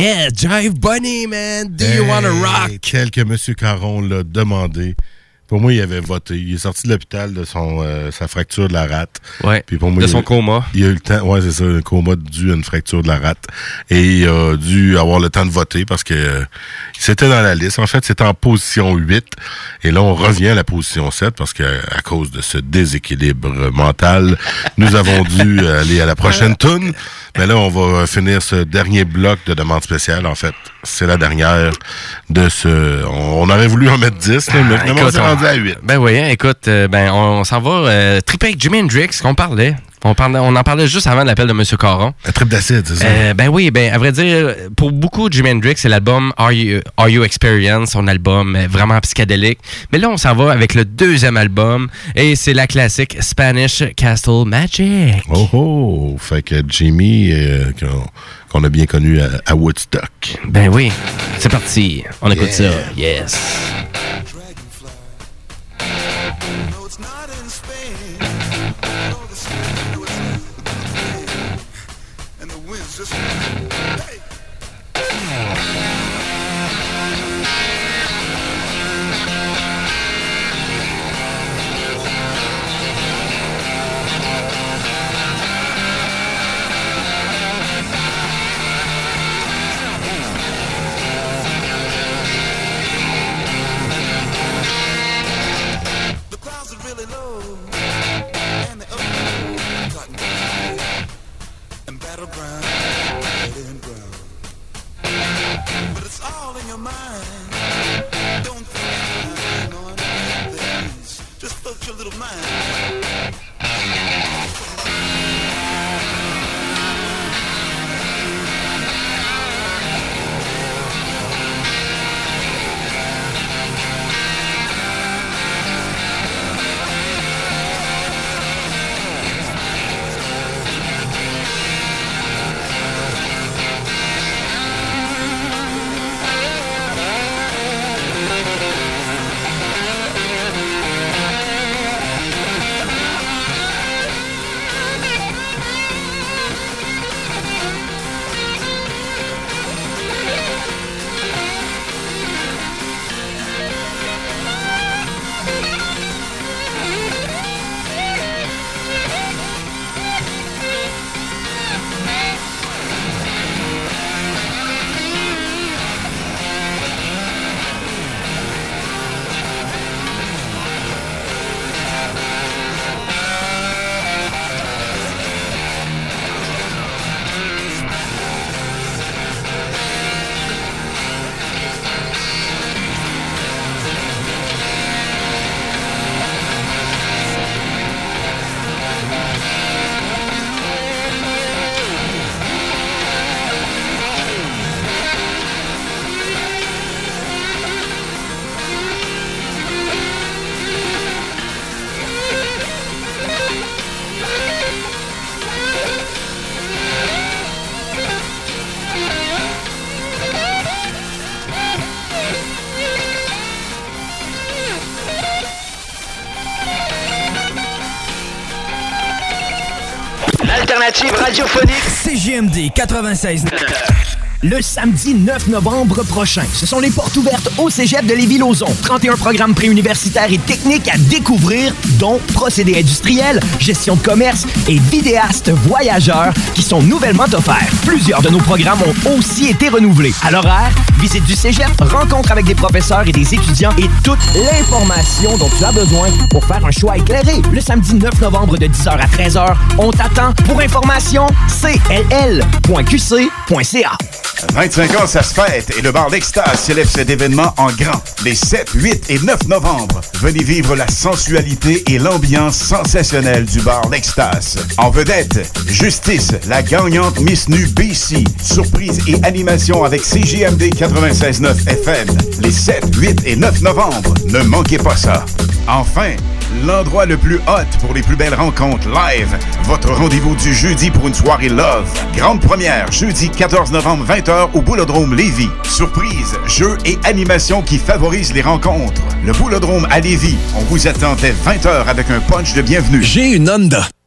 Yeah, Jive Bunny, man. Do you wanna Hey, rock? Tel que M. Caron l'a demandé. Pour moi, il avait voté. Il est sorti de l'hôpital de son euh, sa fracture de la rate. Ouais. Puis pour moi, De il son coma. Il a eu le temps. Ouais, c'est ça, un coma dû à une fracture de la rate. Et il a dû avoir le temps de voter parce que euh, c'était dans la liste. En fait, c'était en position 8. Et là, on revient à la position 7 parce que à cause de ce déséquilibre mental, nous avons dû aller à la prochaine tune. Mais là, on va finir ce dernier bloc de demande spéciale. En fait, c'est la dernière de ce... On, aurait voulu en mettre 10, là, mais Ah, finalement, on s'est rendu à 8. Ben oui, hein, écoute, euh, ben on, s'en va euh, triper avec Jimi Hendrix, qu'on parlait. On, parlait. on en parlait juste avant de l'appel de M. Caron. Un trip d'acide, c'est ça? Euh, ben oui, ben à vrai dire, pour beaucoup Jimi Hendrix, c'est l'album Are you, Are You Experience, son album euh, vraiment psychédélique. Mais là, on s'en va avec le deuxième album et c'est la classique Spanish Castle Magic. Oh oh! Fait que Jimmy, euh, qu'on a bien connu à, à Woodstock. Ben oui, c'est parti. On écoute Yeah. ça. Yes. CGMD 96. Le samedi 9 novembre prochain, ce sont les portes ouvertes au Cégep de Lévis-Lauzon. 31 programmes préuniversitaires et techniques à découvrir, dont procédés industriels, gestion de commerce et vidéastes voyageurs qui sont nouvellement offerts. Plusieurs de nos programmes ont aussi été renouvelés. À l'horaire, visite du Cégep, rencontre avec des professeurs et des étudiants et toute l'information dont tu as besoin pour faire un choix éclairé. Le samedi 9 novembre de 10h à 13h, on t'attend. Pour information, cll.qc.ca. 25 ans, ça se fête et le bar L'Extase célèbre cet événement en grand. Les 7, 8 et 9 novembre, venez vivre la sensualité et l'ambiance sensationnelle du bar L'Extase. En vedette, Justice, la gagnante Miss Nu BC, surprise et animation avec CGMD 96.9 FM. Les 7, 8 et 9 novembre, ne manquez pas ça. Enfin, l'endroit le plus hot pour les plus belles rencontres live. Votre rendez-vous du jeudi pour une soirée love. Grande première, jeudi 14 novembre 20h au Boulodrome Lévis. Surprise, jeux et animations qui favorisent les rencontres. Le Boulodrome à Lévis. On vous attend dès 20h avec un punch de bienvenue. J'ai une Honda.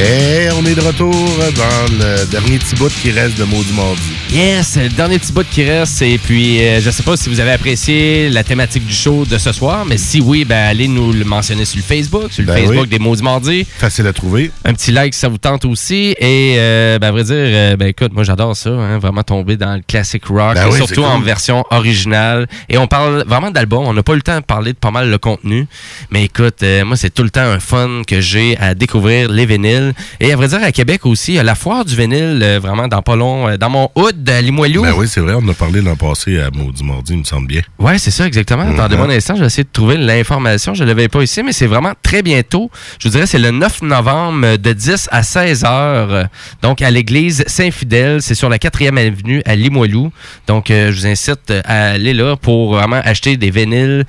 Et on est de retour dans le dernier petit bout qui reste de Maudit Mardi. Yes, le dernier petit bout qui reste. Et puis, euh, je sais pas si vous avez apprécié la thématique du show de ce soir, mais si oui, ben, allez nous le mentionner sur le Facebook, sur le Ben Facebook oui. des Maudits Mardis. Facile à trouver. Un petit like si ça vous tente aussi. Et, euh, ben, à vrai dire, euh, ben, écoute, moi, j'adore ça, hein, vraiment tomber dans le classic rock, Ben et oui, surtout cool. en version originale. Et on parle vraiment d'album. On n'a pas eu le temps de parler de pas mal le contenu. Mais écoute, euh, moi, c'est tout le temps un fun que j'ai à découvrir les vinyles. Et à vrai dire, à Québec aussi, il y a la foire du vinyle, euh, vraiment dans pas long, euh, dans mon hood à Limoilou. Ben oui, c'est vrai, on en a parlé l'an passé à Maudit Mardi, il me semble bien. Ouais, c'est ça, exactement. Attendez-moi Mhm. un instant, je vais essayer de trouver l'information. Je ne l'avais pas ici, mais c'est vraiment très bientôt. Je vous dirais, c'est le 9 novembre euh, de 10 à 16 heures. euh, Donc, à l'église Saint-Fidèle. C'est sur la 4e avenue à Limoilou. Donc, euh, je vous incite à aller là pour vraiment acheter des vinyles.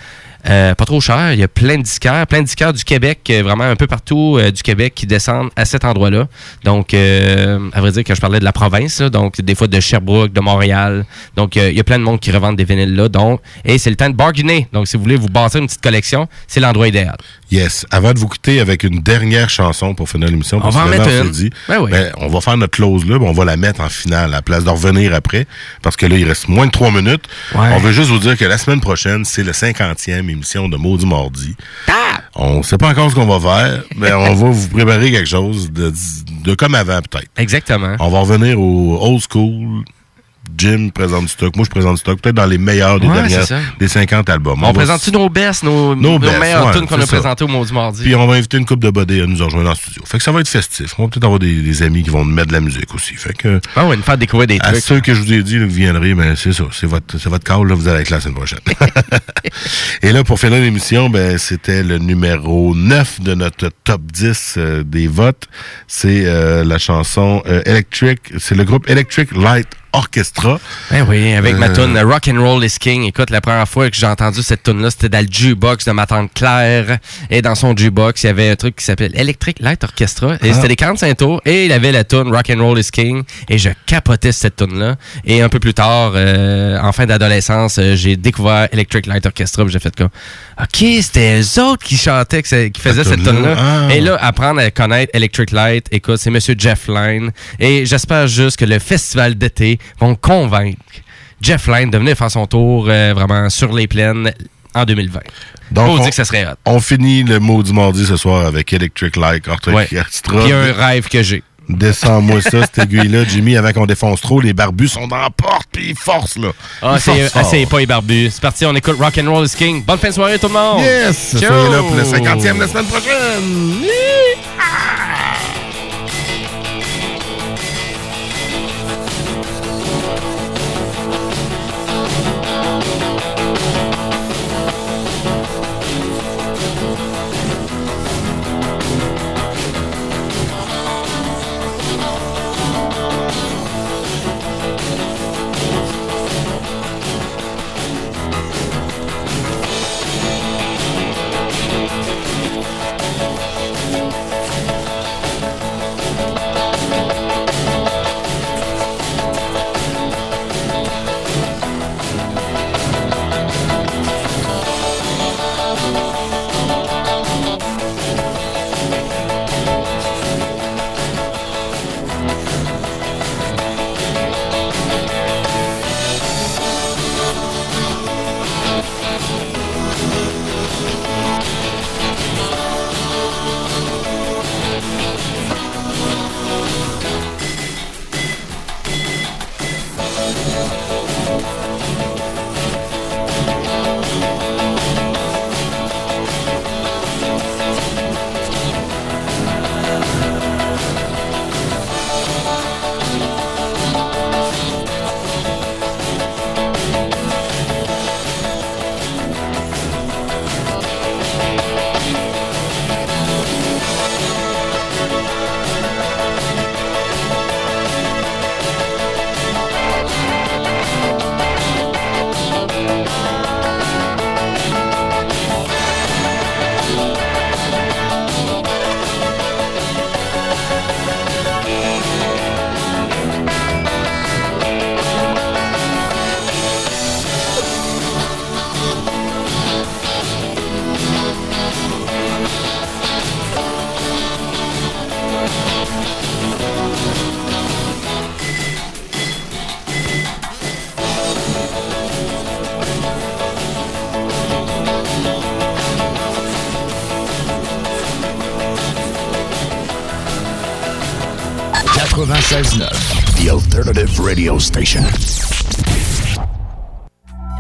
Euh, pas trop cher. Il y a plein de disquaires, plein de disquaires du Québec, euh, vraiment un peu partout euh, du Québec qui descendent à cet endroit-là. Donc, à vrai dire que je parlais de la province, donc des fois de Sherbrooke, de Montréal. Donc, il y a plein de monde qui revendent des vinyles là. Donc, et c'est le temps de bargainer. Donc, si vous voulez vous bâtir une petite collection, c'est l'endroit idéal. Yes. Avant de vous quitter avec une dernière chanson pour finir l'émission, On parce va en mettre Bernard une. dit, Ben oui. ben, on va faire notre close là, ben, on va la mettre en finale à la place de revenir après, parce que là, il reste moins de trois minutes. Ouais. On veut juste vous dire que la semaine prochaine, c'est le 50e émission de Maudit Mardi. Ah! On sait pas encore ce qu'on va faire, mais on va vous préparer quelque chose de, de comme avant, peut-être. Exactement. On va revenir au old school. Jim présente du stock. Moi, je présente du stock. Peut-être dans les meilleurs des Ouais, dernières, des 50 albums. On, va présente-tu nos best, nos, Nos nos best, meilleures ouais, tunes qu'on a présentées au Maudit Mardi? Puis on va inviter une coupe de bodés à nous rejoindre en studio. Fait que ça va être festif. On va peut-être avoir des, des amis qui vont nous mettre de la musique aussi. Fait que. Ah ouais, nous faire découvrir des À trucs. ceux que je vous ai dit là, vous viendrez, ben c'est ça. C'est votre, c'est votre call, là, vous allez être là la semaine prochaine. Et là, pour finir l'émission, ben, c'était le numéro 9 de notre top 10 euh, des votes. C'est euh, la chanson euh, Electric. C'est le groupe Electric Light Orchestra. Ben oui, avec ma Euh, tune Rock and Roll is King. Écoute, la première fois que j'ai entendu cette tune là c'était dans le jukebox de ma tante Claire. Et dans son jukebox, il y avait un truc qui s'appelait Electric Light Orchestra. Et Ah. c'était des 45 tours. Et il avait la tune Rock and Roll is King. Et je capotais cette tune là Et un peu plus tard, euh, en fin d'adolescence, euh, j'ai découvert Electric Light Orchestra. J'ai fait comme, OK, c'était eux autres qui chantaient, qui faisaient cette tune là Ah. Et là, apprendre à connaître Electric Light, écoute, c'est Monsieur Jeff Lynne. Et j'espère juste que le festival d'été vont convaincre Jeff Lynne de venir faire son tour euh, vraiment sur les plaines en 2020. Donc, on, dire que ça serait hot. on finit le mot du mardi ce soir avec Electric Light Orchestra. Puis un rêve que j'ai. Descends-moi ça, cette aiguille-là, Jimmy, avant qu'on défonce trop. Les barbus sont dans la porte, puis ils forcent, là. Ah, assez pas les barbus. C'est parti, on écoute Rock and Roll is King. Bonne fin de soirée tout le monde. Yes! Ciao. Soyez là pour le 50e la semaine prochaine.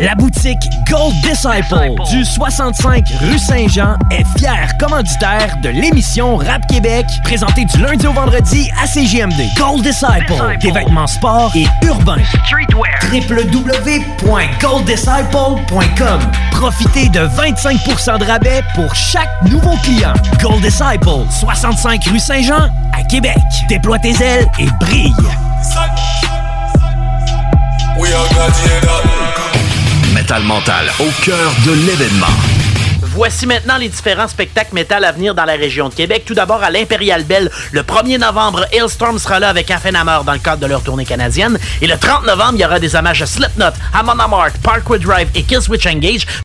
La boutique Gold Disciple du 65 rue Saint-Jean est fière commanditaire de l'émission Rap Québec, présentée du lundi au vendredi à CGMD. Gold Disciple, des vêtements sport et urbains. Streetwear. www.golddisciple.com. Profitez de 25% de rabais pour chaque nouveau client. Gold Disciple, 65 rue Saint-Jean à Québec. Déploie tes ailes et brille. Au cœur de l'événement. Voici maintenant les différents spectacles métal à venir dans la région de Québec. Tout d'abord à l'Imperial Bell, le 1er novembre, Hailstorm sera là avec Hammer dans le cadre de leur tournée canadienne. Et le 30 novembre, il y aura des hommages à Slipknot, Amon Amarth, Parkway Drive et Killswitch Engage.